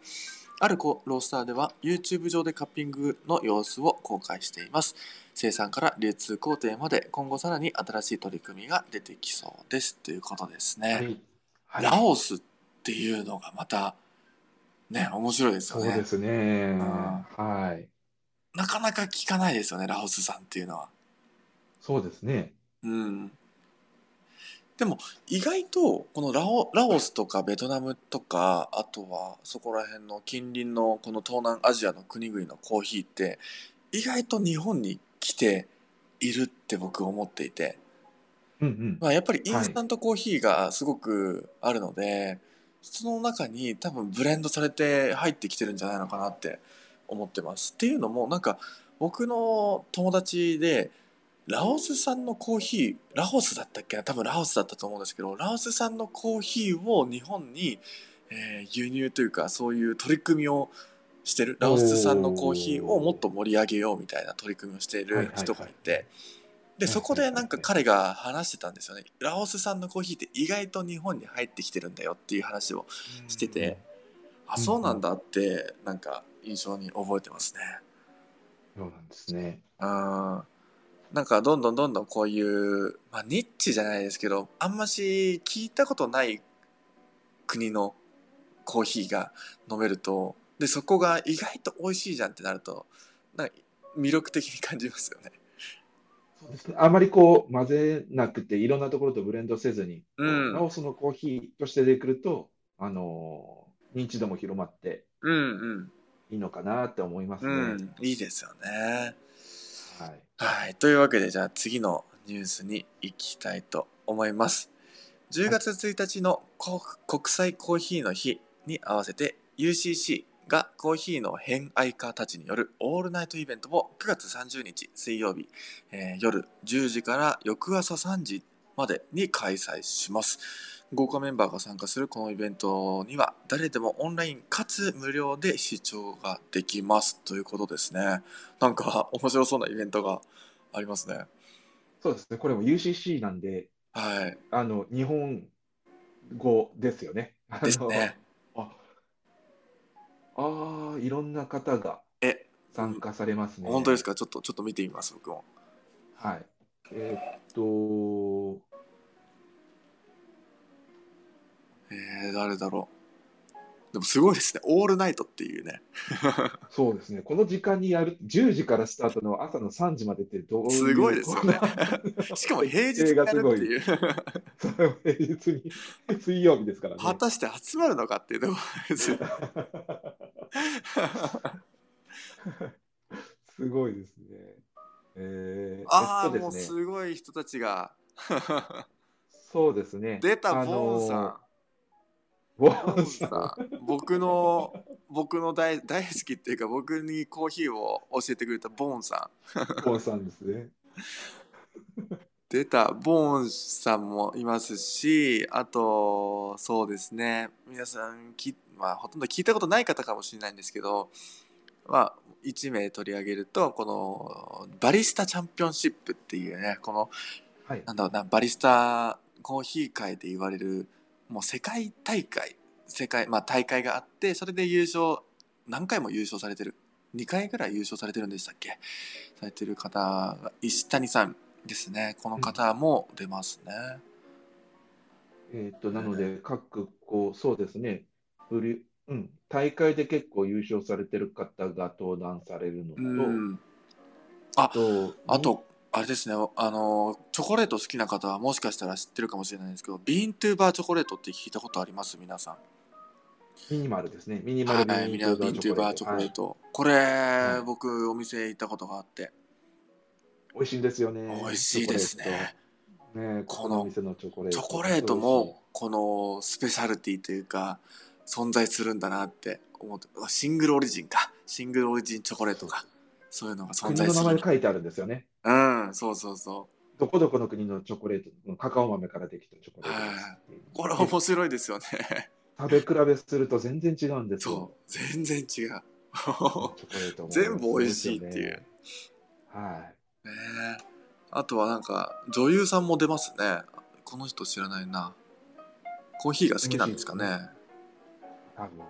あるロースターでは YouTube 上でカッピングの様子を公開しています。生産から流通工程まで今後さらに新しい取り組みが出てきそうですということですね。はい。はいラオスっていうのがまたね、面白いですよね。そうですね。んはい。なかなか聞かないですよね、ラオスさんっていうのは。そうですね。うん。でも意外とこのラオラオスとかベトナムとかあとはそこら辺の近隣のこの東南アジアの国々のコーヒーって意外と日本に来ているって僕思っていて、うんうん。まあ、やっぱりインスタントコーヒーがすごくあるので、その中に多分ブレンドされて入ってきてるんじゃないのかなって思ってます。っていうのもなんか僕の友達でラオス産のコーヒーラオスだったっけな？多分ラオスだったと思うんですけどラオス産のコーヒーを日本に、えー輸入というかそういう取り組みをしてるラオス産のコーヒーをもっと盛り上げようみたいな取り組みをしている人がいてでそこでなんか彼が話してたんですよね。ラオス産のコーヒーって意外と日本に入ってきてるんだよっていう話をしててあそうなんだってなんか印象に覚えてますね。そうなんですね。うんなんかどんどんどんどんこういう、まあ、ニッチじゃないですけどあんまし聞いたことない国のコーヒーが飲めるとでそこが意外と美味しいじゃんってなるとなんか魅力的に感じますよね。そうですね。あまりこう混ぜなくて、いろんなところとブレンドせずに、うんラオスのコーヒーとしてでくると、あのー認知度も広まってうんうんいいのかなって思いますうね。ん、いいですよね。はい。はい。というわけで、じゃあ次のニュースに行きたいと思います。10月1日のこ国際コーヒーの日に合わせて UCC がコーヒーの偏愛家たちによるオールナイトイベントを9月30日水曜日、えー夜10時から翌朝3時までに開催します。豪華メンバーが参加するこのイベントには誰でもオンラインかつ無料で視聴ができますということですね。なんか面白そうなイベントがありますね。そうですね。これも UCC なんで、はい。あの、日本語ですよね。ですね。ああー、いろんな方がえ、参加されますね。本当ですか？ちょっと、ちょっと見てみます、僕も。はい。えーっと、えー、誰だろう。でもすごいですね。オールナイトっていうね。そうですね。この時間にやる、10時からスタートの朝の3時までってどういうすごいですよねしかも平日にやるっていう。平日に、水曜日ですからね。果たして集まるのかっていうところですよ。すごいですね。えー、ああ、もうすごい人たちが。そうですね。出た、あのーボーンさん。さ。僕の、僕の大大好きっていうか、僕にコーヒーを教えてくれたボーンさん。ボーンさんですね。出たボーンさんもいますしあとそうですね皆さんき、まあ、ほとんど聞いたことない方かもしれないんですけど、まあ、1名取り上げるとこのバリスタチャンピオンシップっていうねこのはい。なんだろうなバリスタコーヒー界で言われるもう世界大会世界、まあ、大会があってそれで優勝何回も優勝されてる。2回ぐらい優勝されてるんでしたっけ？されてる方が石谷さんですね。この方も出ますね、えーっと、なので、各、こう、そうですね。うん。大会で結構優勝されてる方が登壇されるのうん。と、あと、あとあれですねあのチョコレート好きな方はもしかしたら知ってるかもしれないんですけどビーントゥーバーチョコレートって聞いたことあります？皆さんミニマルですね。ミニマルはい、ミニマルビーントゥーバーチョコレート。これ、はい僕、お店行ったことがあって、美味しいんですよね。美味しいですね。ねこのチョコレート。チョコレートも、このスペシャルティというか、存在するんだなって思って、あシングルオリジンか。シングルオリジンチョコレートか。そういうのが存国の在する。名前書いてあるんですよね。うん、そうそうそどこどこの国のチョコレート、カカオ豆からできたチョコレートです。これ面白いですよね。食べ比べすると全然違うんですよ。そう、全然違う。全部美味しいっていう。ねはい。えあとはなんか、女優さんも出ますね。この人知らないな。コーヒーが好きなんですかね。多分。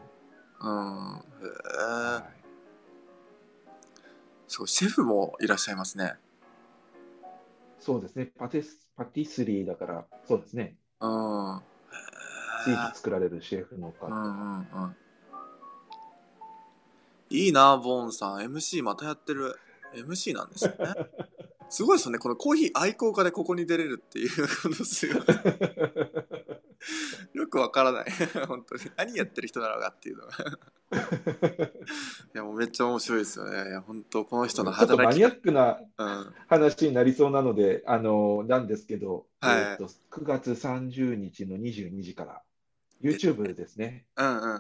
うん。へえ。はいすごい、シェフもいらっしゃいますね。そうですね。パティス、パティスリーだから、そうですね。うん。へスイえーツ作られるシェフの方。うんうんうん。いいな、ボーンさん。MC またやってる。MC なんですね。すごいですよね。このコーヒー愛好家でここに出れるっていうことですよね。よくわからない。本当に。何やってる人なのかっていうのが。いや、もうめっちゃ面白いですよね。いや、本当この人のちょっとマ働きニアックなうん。話になりそうなので、あの、なんですけど、はいえーと、9月30日の22時から、YouTube ですね。うんうんうん。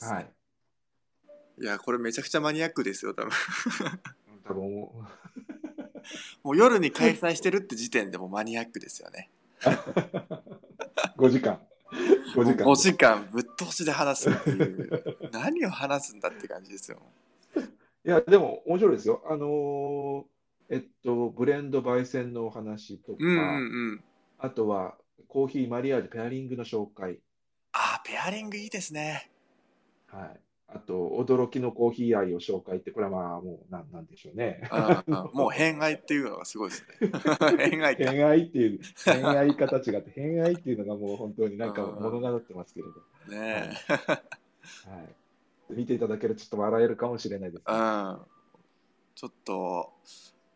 はい。いや、これめちゃくちゃマニアックですよ、多分。多分も もう夜に開催してるって時点でもうマニアックですよね。う5時間。5時間。5時間ぶっ通しで話すっていう。何を話すんだって感じですよ。いや、でも面白いですよ。あのーえっと、ブレンド焙煎のお話とか、うんうんうん。あとはコーヒーマリアージュペアリングの紹介、あー、ペアリングいいですね。はい。あと、驚きのコーヒー愛を紹介って、これはまあ、もう、なんなんでしょうね。うんうんもう偏愛っていうのがすごいですね。偏愛か。偏愛っていう、偏愛形があって、偏愛っていうのがもう本当になんか物語ってますけれど、ねはい。見ていただけるとちょっと笑えるかもしれないですえ。うね。ん。ちょっと、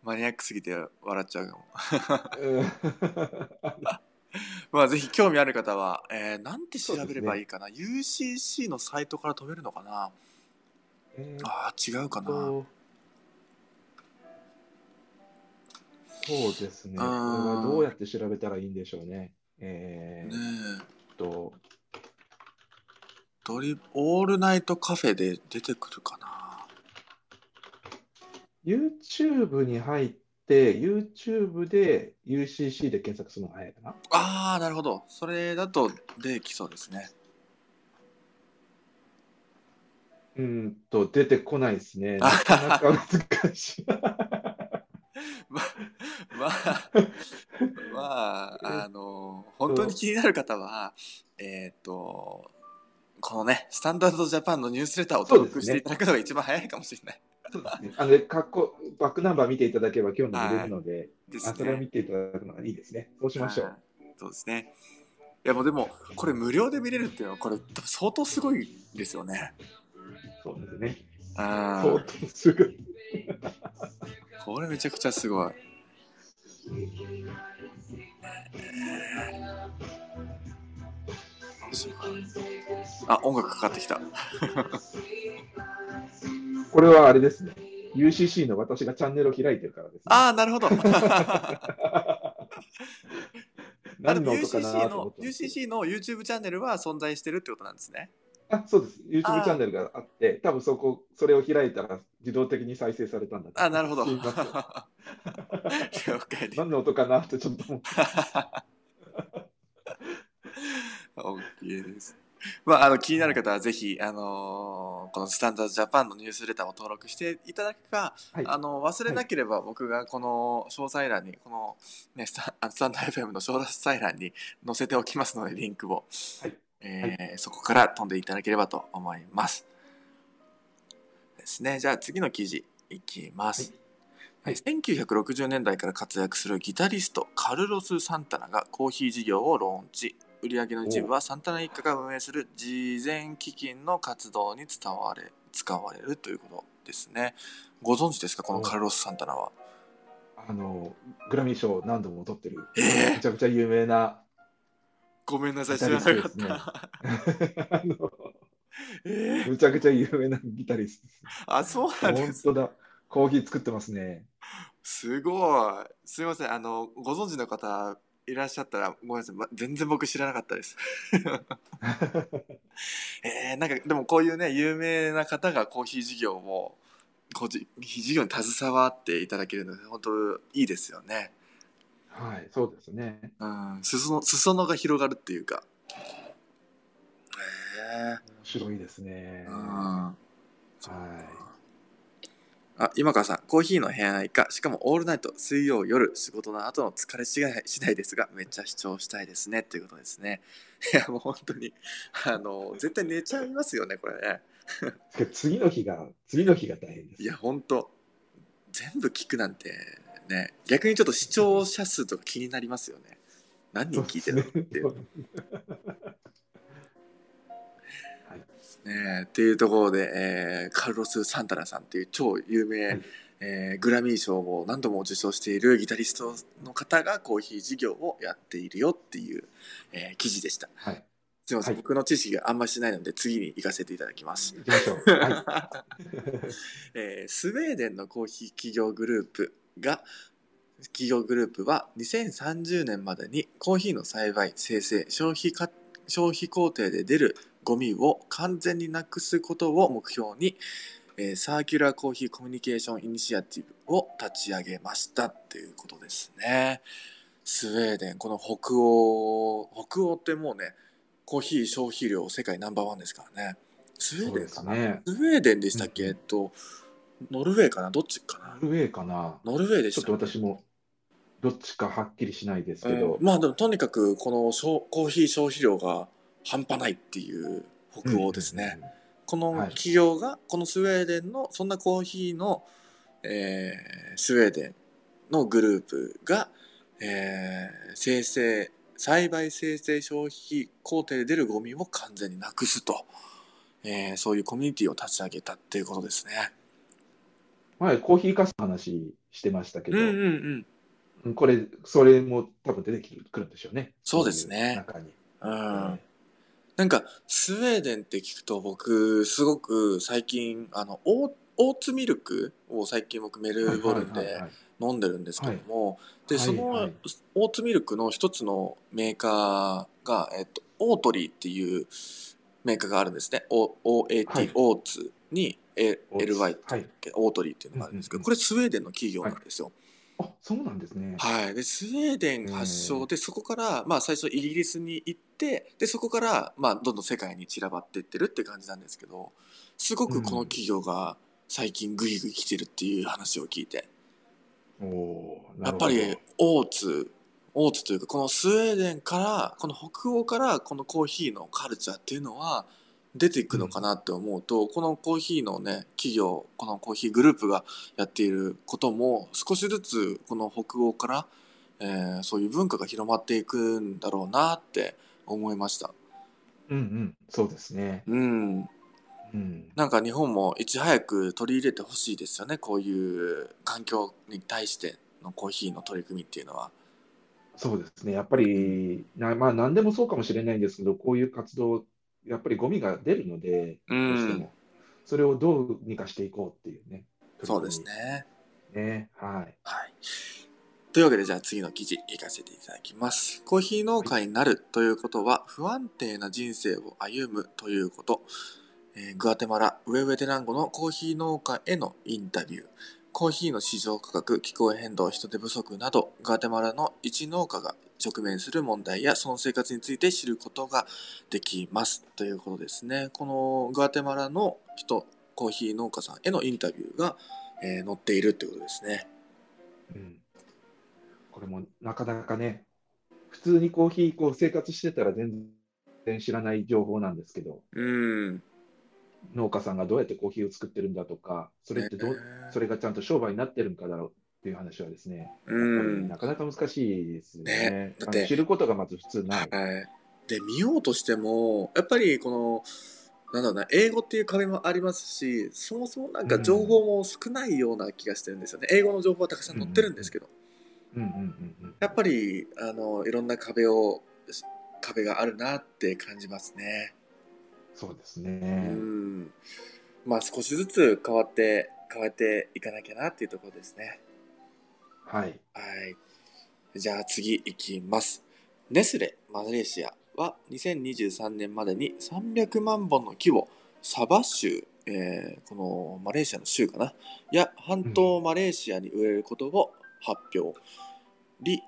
マニアックすぎて笑っちゃうかも。う んまあ、ぜひ興味ある方は、えー、なんて調べればいいかな、UCC のサイトから飛べるのかな？えーっああ、違うかな？と、そうですね。これうんはどうやって調べたらいいんでしょうね。えねーっえ。と、ドリオールナイトカフェで出てくるかな？YouTube に入って、YouTube で UCC で検索するのが早いかな。ああ、なるほど。それだとできそうですね。うーんと、出てこないですね。なかなか難しい。ままあ、まあ、あの、本当に気になる方は、えっ、と、このね、スタンダードジャパンのニュースレターを登録していただくのが一番早いかもしれないそうですね。あの、かっこ、バックナンバー見ていただければ今日の見れるので、ですあ、それをね。見ていただくのがいいですね。そうしましょう。はいそうですね。いやもうでも、これ無料で見れるっていうのは、これ相当すごいですよね。そうですね。あ相当すぐ。これめちゃくちゃすごい。あ、音楽かかってきた。これはあれですね。UCC の私がチャンネルを開いてるからです、ね。ああ、なるほど。何の音かなと思って UCC の YouTube チャンネルは存在してるってことなんですね。あ、そうです。YouTube チャンネルがあって、多分そこ、それを開いたら自動的に再生されたんだとあ、なるほど。何の音かなってちょっと思って。OK です。まあ、あの気になる方はぜひ、あのーこのスタンダードジャパンのニュースレターを登録していただくか、はい。あの忘れなければ僕がこの詳細欄にこの、ね、スタあスタンド FM の詳細欄に載せておきますのでリンクを、はい。えーそこから飛んでいただければと思います。ですね。じゃあ次の記事いきます。はい。えー1960年代から活躍するギタリストカルロス・サンタナがコーヒー事業をローンチ売上の一部はサンタナ一家が運営する慈善基金の活動に伝われ使われるということですね。ご存知ですかこのカルロス・サンタナは？あの、グラミー賞何度も取ってる、えーめちゃくちゃ有名な、ごめんなさい知らなかった、えーむちゃくちゃ有名なギタリストです。あそうなんです本当だ。コーヒー作ってますね。すごい。すいません。あのご存知の方いらっしゃったらごめんなさい、ま全然僕知らなかったです。えー、なんかでもこういうね有名な方がコーヒー事業をコーヒー事業に携わっていただけるので本当いいですよね。はい、そうですね。うん。裾野裾野が広がるっていうか。へえ面白いですね。うん。はあ、今川さん、コーヒーの部屋以下、しかもオールナイト、水曜夜、仕事の後の疲れ次第次第ですが、めっちゃ視聴したいですね、ということですね。いや、もう本当に、あの、絶対寝ちゃいますよね、これね。次の日が、次の日が大変です。いや、本当全部聞くなんて、ね、逆にちょっと視聴者数とか気になりますよね。何人聞いてるのっていう。ねっていうところで、えーカルロス・サンタナさんっていう超有名、はいえーグラミー賞を何度も受賞しているギタリストの方がコーヒー事業をやっているよっていう、えー記事でした。はい。すいません、はい僕の知識があんまりしないので次に行かせていただきます。行きましょう。は えースウェーデンのコーヒー企業グループが企業グループは2030年までにコーヒーの栽培生成消費か消費工程で出るゴミを完全になくすことを目標に、えーサーキュラーコーヒーコミュニケーションイニシアティブを立ち上げましたっていうことですね。スウェーデンこの北欧北欧ってもうねコーヒー消費量世界ナンバーワンですからね。スウェーデンかな、ね。スウェーデンでしたっけ、うんえっと、ノルウェーかな？どっちかな？ノルウェーかな？ノルウェーでちょっしたと私も、どっちかはっきりしないですけうん。ど、まあでもとにかくこの消コーヒー消費量が半端ないっていう北欧ですね。このはい企業が、このスウェーデンのそんなコーヒーの、えースウェーデンのグループが、えー生成栽培生成消費工程で出るゴミを完全になくすと、えーそういうコミュニティを立ち上げたっていうことですね。前、コーヒーかすの話してましたけど、うんうんうん。うんこれ、それも多分出てくるんでしょうね。そうですね中に。うんなんかスウェーデンって聞くと僕すごく最近あのオーオーツミルクを最近僕メルボルンではいはいはい飲んでるんですけども、ではいそのはい。オーツミルクの一つのメーカーが、えっと、オートリーっていうメーカーがあるんですね。O- OAT、はい。オーツに LY ってオートリーっていうのがあるんですけど、これスウェーデンの企業なんですよ。あ、そうなんですね。はい、でスウェーデン発祥。でそこから、まあ、最初イギリスに行ってでそこから、まあ、どんどん世界に散らばっていってるって感じなんですけどすごくこの企業が最近グイグイ来てるっていう話を聞いて。おおー、なやっぱりオーツオーツというかこのスウェーデンからこの北欧からこのコーヒーのカルチャーっていうのは出ていくのかなって思うと、このコーヒーのね企業このコーヒーグループがやっていることも少しずつこの北欧から、えーそういう文化が広まっていくんだろうなって思いました。うんうん、そうですね。うん、うん。なんか日本もいち早く取り入れてほしいですよねこういう環境に対してのコーヒーの取り組みっていうのは。そうですね。やっぱり、なまあ、何でもそうかもしれないんですけど、こういう活動、やっぱりゴミが出るので、うどうしてんも、それをどうにかしていこうっていうね。そうですね。ね。はい。はい。というわけでじゃあ次の記事行かせていただきます。コーヒー農家になるということは不安定な人生を歩むということ。えーグアテマラ、ウェウェテランゴのコーヒー農家へのインタビュー。コーヒーの市場価格、気候変動、人手不足など、グアテマラの一農家が直面する問題やその生活について知ることができます。ということですね。このグアテマラの人、コーヒー農家さんへのインタビューが、えー載っているということですね。うん。これもなかなかね、普通にコーヒーこう生活してたら全然知らない情報なんですけど、うん。農家さんがどうやってコーヒーを作ってるんだとか、それってどう、ねそれがちゃんと商売になってるんかだろうっていう話はですね、うん。なかなか難しいですよねね。だって知ることがまず普通ない。はい。で、見ようとしても、やっぱりこの、なんだろうな、英語っていう壁もありますし、そもそもなんか情報も少ないような気がしてるんですよね。英語の情報はたくさん載ってるんですけど、うんうんうんうん。やっぱり、あの、いろんな壁を、壁があるなって感じますね。そうですうね。ん。まあ少しずつ変わって、変えていかなきゃなっていうところですね。はい。はい。じゃあ次いきます。ネスレマレーシアは2023年までに300万本の木をサバ州、えーこのマレーシアの州かな、や半島マレーシアに植えることを発表。リ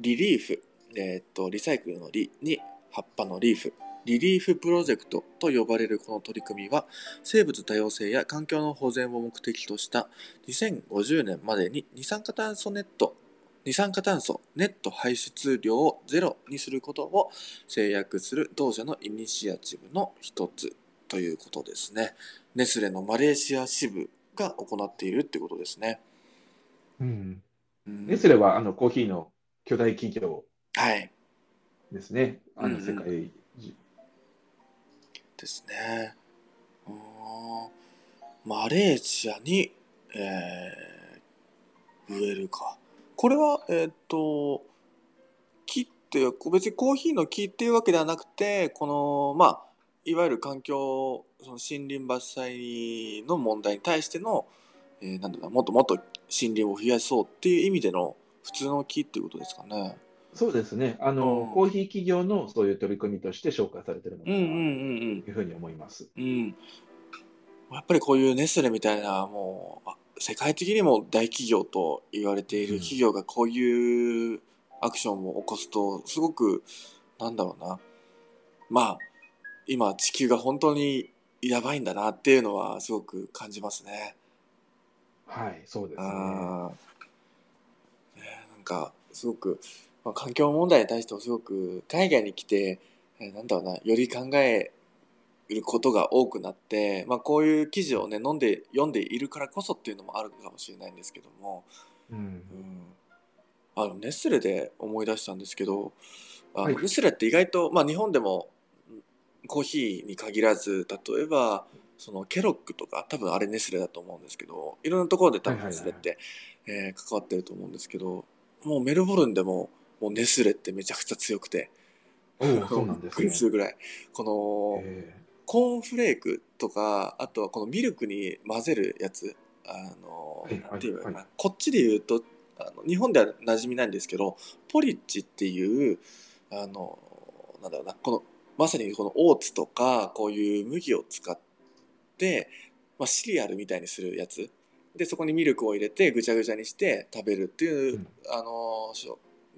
リリーフ、えーっと、リサイクルのリに葉っぱのリーフリリーフプロジェクトと呼ばれるこの取り組みは、生物多様性や環境の保全を目的とした2050年までに二酸化炭素ネット、二酸化炭素ネット排出量をゼロにすることを制約する同社のイニシアチブの一つということですね。ネスレのマレーシア支部が行っているってことですね。うん。うんネスレはあのコーヒーの巨大企業はい。ですね。あのうんうん世界中。ですね。マレーシアに、えー植えるか。これは、えーっと、木っていう、別にコーヒーの木っていうわけではなくて、この、まあ、いわゆる環境、その森林伐採の問題に対しての、えーなんだろうな、もっともっと森林を増やそうっていう意味での普通の木っていうことですかね。そうですね。あの、うんコーヒー企業のそういう取り組みとして紹介されているのかなと。いうふうに思います。うん。やっぱりこういうネスレみたいな、もう、あ世界的にも大企業と言われているうん企業がこういうアクションを起こすと、すごく、なんだろうな。まあ、今地球が本当にやばいんだなっていうのはすごく感じますね。はい、そうですね。ねなんか、すごく、まあ、環境問題に対してもすごく海外に来て、えーなんだろうな、より考えることが多くなって、まあ、こういう記事をね、飲んで、読んでいるからこそっていうのもあるかもしれないんですけども、うん。うん、あの、ネスレで思い出したんですけど、あのはい。ネスレって意外と、まあ、日本でもうんコーヒーに限らず、例えば、そのケロックとか、多分あれネスレだと思うんですけど、いろんなところで多分ネスレって、えー関わってると思うんですけど、もうメルボルンでも、もうネスレってめちゃくちゃ強くて、そうなんですね。するぐらい。この、え。コーンフレークとか、あとはこのミルクに混ぜるやつ、あの、はいなんていうのかな、はい。こっちで言うと、あの日本では馴染みないんですけど、ポリッチっていう、あの、なんだろうな、この、まさにこのオーツとか、こういう麦を使って、まあ、シリアルみたいにするやつ。で、そこにミルクを入れてぐちゃぐちゃにして食べるっていう、うん。あの、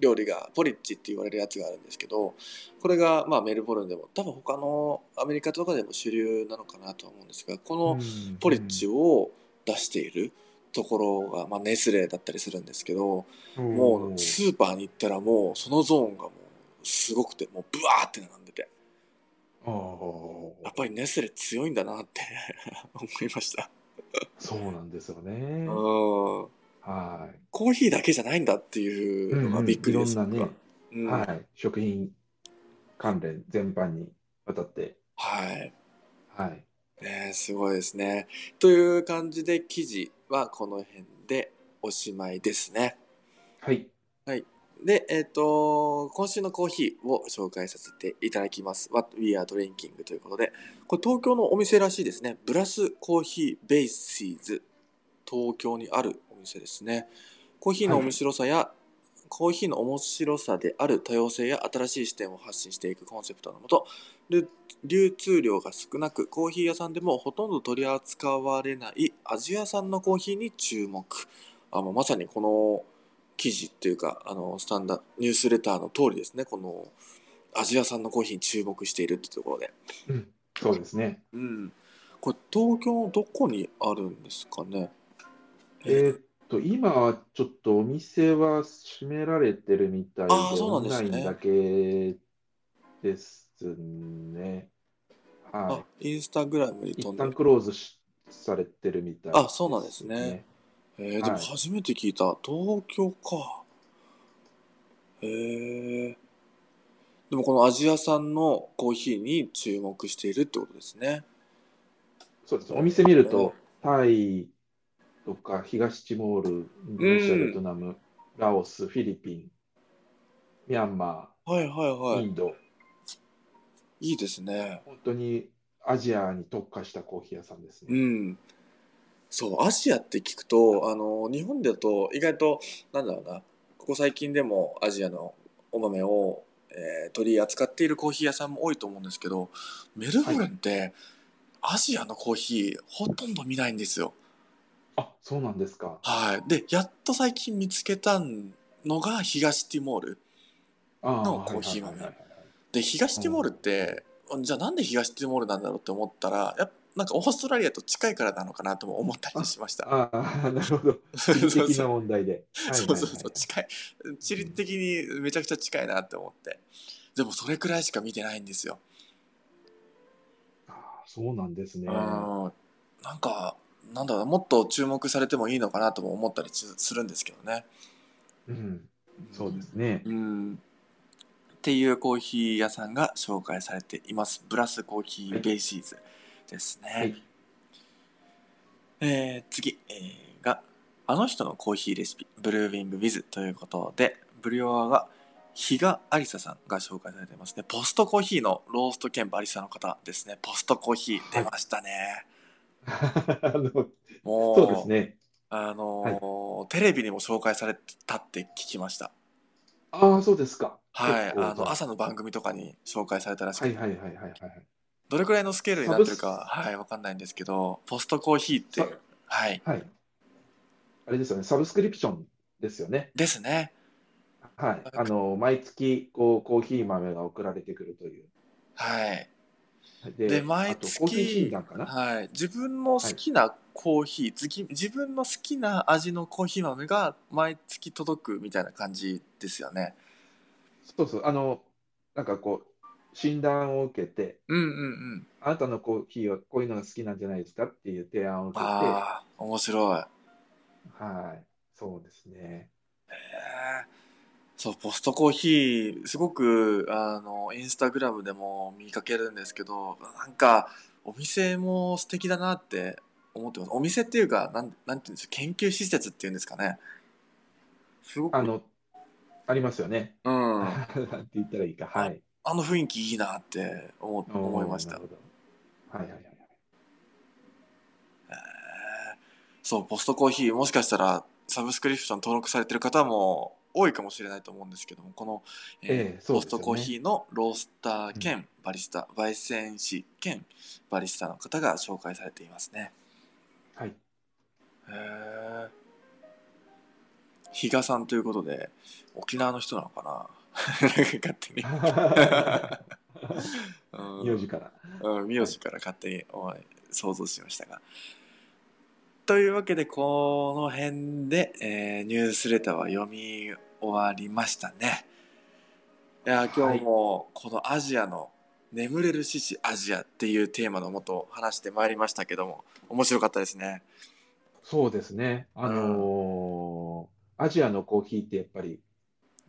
料理が、ポリッチって言われるやつがあるんですけど、これが、まあ、メルボルンでも、多分他のアメリカとかでも主流なのかなとは思うんですが、このうんポリッチを出しているところが、まあ、ネスレだったりするんですけど、もうスーパーに行ったらもうそのゾーンがもうすごくて、もうブワーって並んでて、やっぱりネスレ強いんだなって 思いました。そうなんですよねうん。。コはーヒーだけじゃないんだっていい。うのがびっくりです。うんうんいろんなうんはい、食品関連全般にわたって、はい。はい。ね、すごいですね。という感じで記事はこの辺でおしまいですね。はい。で、えっ、と、今週のコーヒーを紹介させていただきます。What We Are Drinking ということで、これ東京のお店らしいですね。ブラスコーヒーベイシーズ。東京にあるお店ですね。コーヒーの面白さや、コーヒーの面白さである多様性や新しい視点を発信していくコンセプトのもと、流流通量が少なく、コーヒー屋さんでもほとんど取り扱われないアジア産のコーヒーに注目。あもうまさにこの記事っていうか、あの、スタンダニュースレターの通りですね。このアジア産のコーヒーに注目しているってところで。うん。そうですね。うん。これ東京のどこにあるんですかね。えーっと、今はちょっとお店は閉められてるみたいで、あーそうなんですラインだけですね。あは、インスタグラムにい。一飛んで旦クローズしされてるみたいあそうなんですね。えー、でもはい初めて聞いた。東京か。へえ。でもこのアジア産のコーヒーに注目しているってことですね。そうです。お店見ると、タイとか東ティモール、インドネシア、うんベトナム、ラオス、フィリピン、ミャンマはいはいー、はい。インド、いいですね。本当にアジアに特化したコーヒー屋さんですうね。ん。そう、アジアって聞くと、あの、日本だと意外と、なんだろうな、ここ最近でもアジアのお豆を、えー取り扱っているコーヒー屋さんも多いと思うんですけど、メルボルンって、アジアのコーヒーほとんど見ないんですよ。あ、そうなんですか。はい。で、やっと最近見つけたのが東ティモール。あのコーヒー豆で、東ティモールって、じゃあなんで東ティモールなんだろうって思ったらやっぱなんかオーストラリアと近いからなのかなとも思ったりしました。ああ、なるほど。地理的な問題で。そうそうそう近い地理的にめちゃくちゃ近いなって思ってでもそれくらいしか見てないんですよ。ああそうなんですね。うんなんかなんだろうもっと注目されてもいいのかなとも思ったりすするんですけどね。うん、そうですね。うんっていうコーヒー屋さんが紹介されています。ブラスコーヒーベイシーズですね。はい。えー次、えーが、あの人のコーヒーレシピ、ブルーウィングウィズということで、ブリュワーが、比嘉ありささんが紹介されていますね。ポストコーヒーのロースト兼バリスタの方ですね。ポストコーヒー出ましたね。あのもう、そうですね。あのーテレビにも紹介されたって聞きました。ああ、そうですか。はい。あの、朝の番組とかに紹介されたらしくて、はいはいはいはいはい。どれくらいのスケールになってるか、はい、わかんないんですけど、ポストコーヒーってさ、はい。はい。あれですよね、サブスクリプションですよね。ですね。はい。あの、毎月、こう、コーヒー豆が送られてくるという。はい。で、で毎月断かな？はい、自分の好きなコーヒー、次自分の好きな味のコーヒー豆が毎月届くみたいな感じですよね。そうそう、あの、なんかこう、診断を受けて、うんうんうん。あなたのコーヒーはこういうのが好きなんじゃないですかっていう提案を受けて、はああ、面白い。い。そうですね。そう、ポストコーヒー、すごく、あの、インスタグラムでも見かけるんですけど、なんか、お店も素敵だなって思ってます。お店っていうか、なん、なんていうんですか、研究施設っていうんですかね。すごく、あの、ありますよね。うん。なんて言ったらいいか。はい。あの雰囲気いいなって思思いましたなる。ほど。はいはいはいはい。へーそう、ポストコーヒー、もしかしたらサブスクリプション登録されてる方も多いかもしれないと思うんですけども、この、えーええそうですよねポストコーヒーのロースター兼バリスタ、焙煎師兼バリスタの方が紹介されていますね。はい。へえ。比嘉さんということで、沖縄の人なのかな？勝手に。うん名字から。うん、名字から勝手に想像しましたが。というわけで、この辺で、えーニュースレターは読み終わりましたね。いや、今日もこのアジアの眠れる獅子アジアっていうテーマのもと話してまいりましたけども、面白かったですね。そうですね。あのーアジアのコーヒーってやっぱり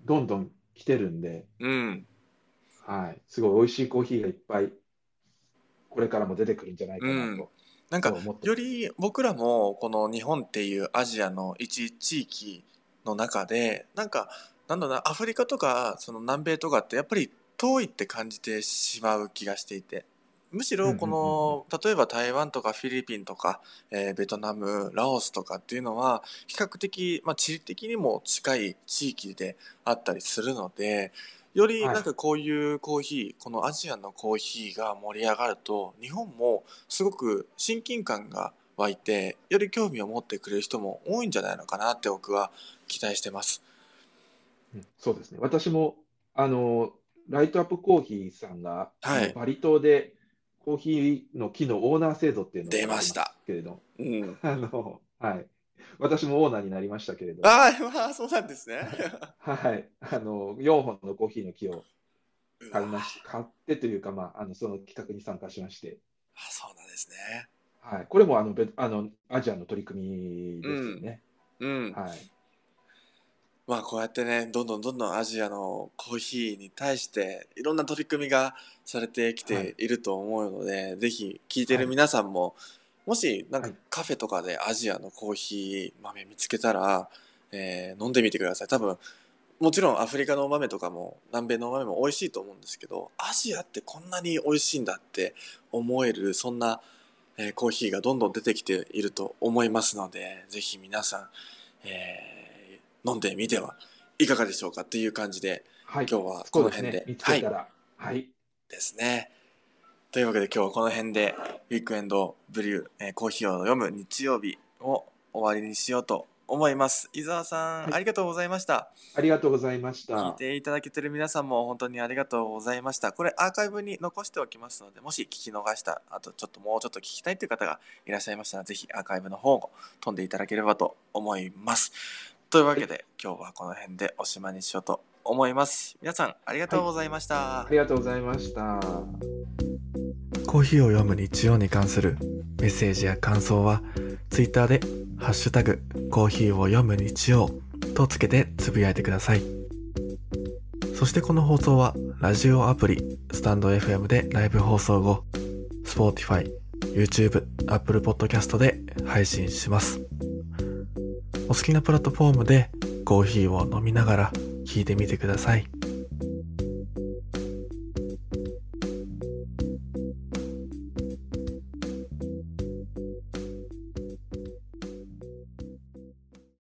どんどん来てるんで、うん。はい。すごい美味しいコーヒーがいっぱいこれからも出てくるんじゃないかなとなんか、より僕らもこの日本っていうアジアの一地域の中でなんかなんだろうなアフリカとかその南米とかってやっぱり遠いって感じてしまう気がしていて。むしろこの、例えば台湾とかフィリピンとか、えーベトナムラオスとかっていうのは比較的、まあ、地理的にも近い地域であったりするのでよりはいなんかこういうコーヒー、このアジアのコーヒーが盛り上がると日本もすごく親近感が湧いてより興味を持ってくれる人も多いんじゃないのかなって僕は期待してます。うんそうですね。私も、あの、ライトアップコーヒーさんが、はいバリ島でコーヒーの木のオーナー制度っていうのを出ましたけれど、うん、あの、はい。私もオーナーになりましたけれど、あーまあそうなんですね。はい。あの、4本のコーヒーの木を買いまし、買ってというか、まあ、あの、その企画に参加しまして、あそうなんですね。はい。これも、あの、べあの、アジアの取り組みですよね。うん、はい。まあこうやってねどんどんどんどんアジアのコーヒーに対していろんな取り組みがされてきていると思うので、ぜひ聞いてる皆さんも、もしなんかはいカフェとかでアジアのコーヒー豆見つけたら、えー飲んでみてください多分もちろんアフリカのお豆とかも南米のお豆も美味しいと思うんですけどアジアってこんなに美味しいんだって思えるそんな、えーコーヒーがどんどん出てきていると思いますのでぜひ皆さん、えー飲んでみてはいかがでしょうかっていう感じではい。今日はこの辺でね。見つけたら、はい。ですね。というわけで今日はこの辺でウィークエンドブリュー、えーコーヒーを読む日曜日を終わりにしようと思います。伊沢さん、はいありがとうございました。ありがとうございまし聞いた。ていただけてる皆さんも本当にありがとうございました。これアーカイブに残しておきますので、もし聞き逃した、あとちょっともうちょっと聞きたいという方がいらっしゃいましたら、ぜひアーカイブの方を飛んでいただければと思います。というわけで、今日はこの辺でおしまいにしようと思います。皆さん、ありがとうございました。ありがとうございました。コーヒーを読む日曜に関するメッセージや感想は、ツイッターで、ハッシュタグ、コーヒーを読む日曜とつけてつぶやいてください。そしてこの放送は、ラジオアプリ、スタンド FM でライブ放送後、Spotify、YouTube、Apple Podcast で配信します。お好きなプラットフォームでコーヒーを飲みながら聞いてみてください。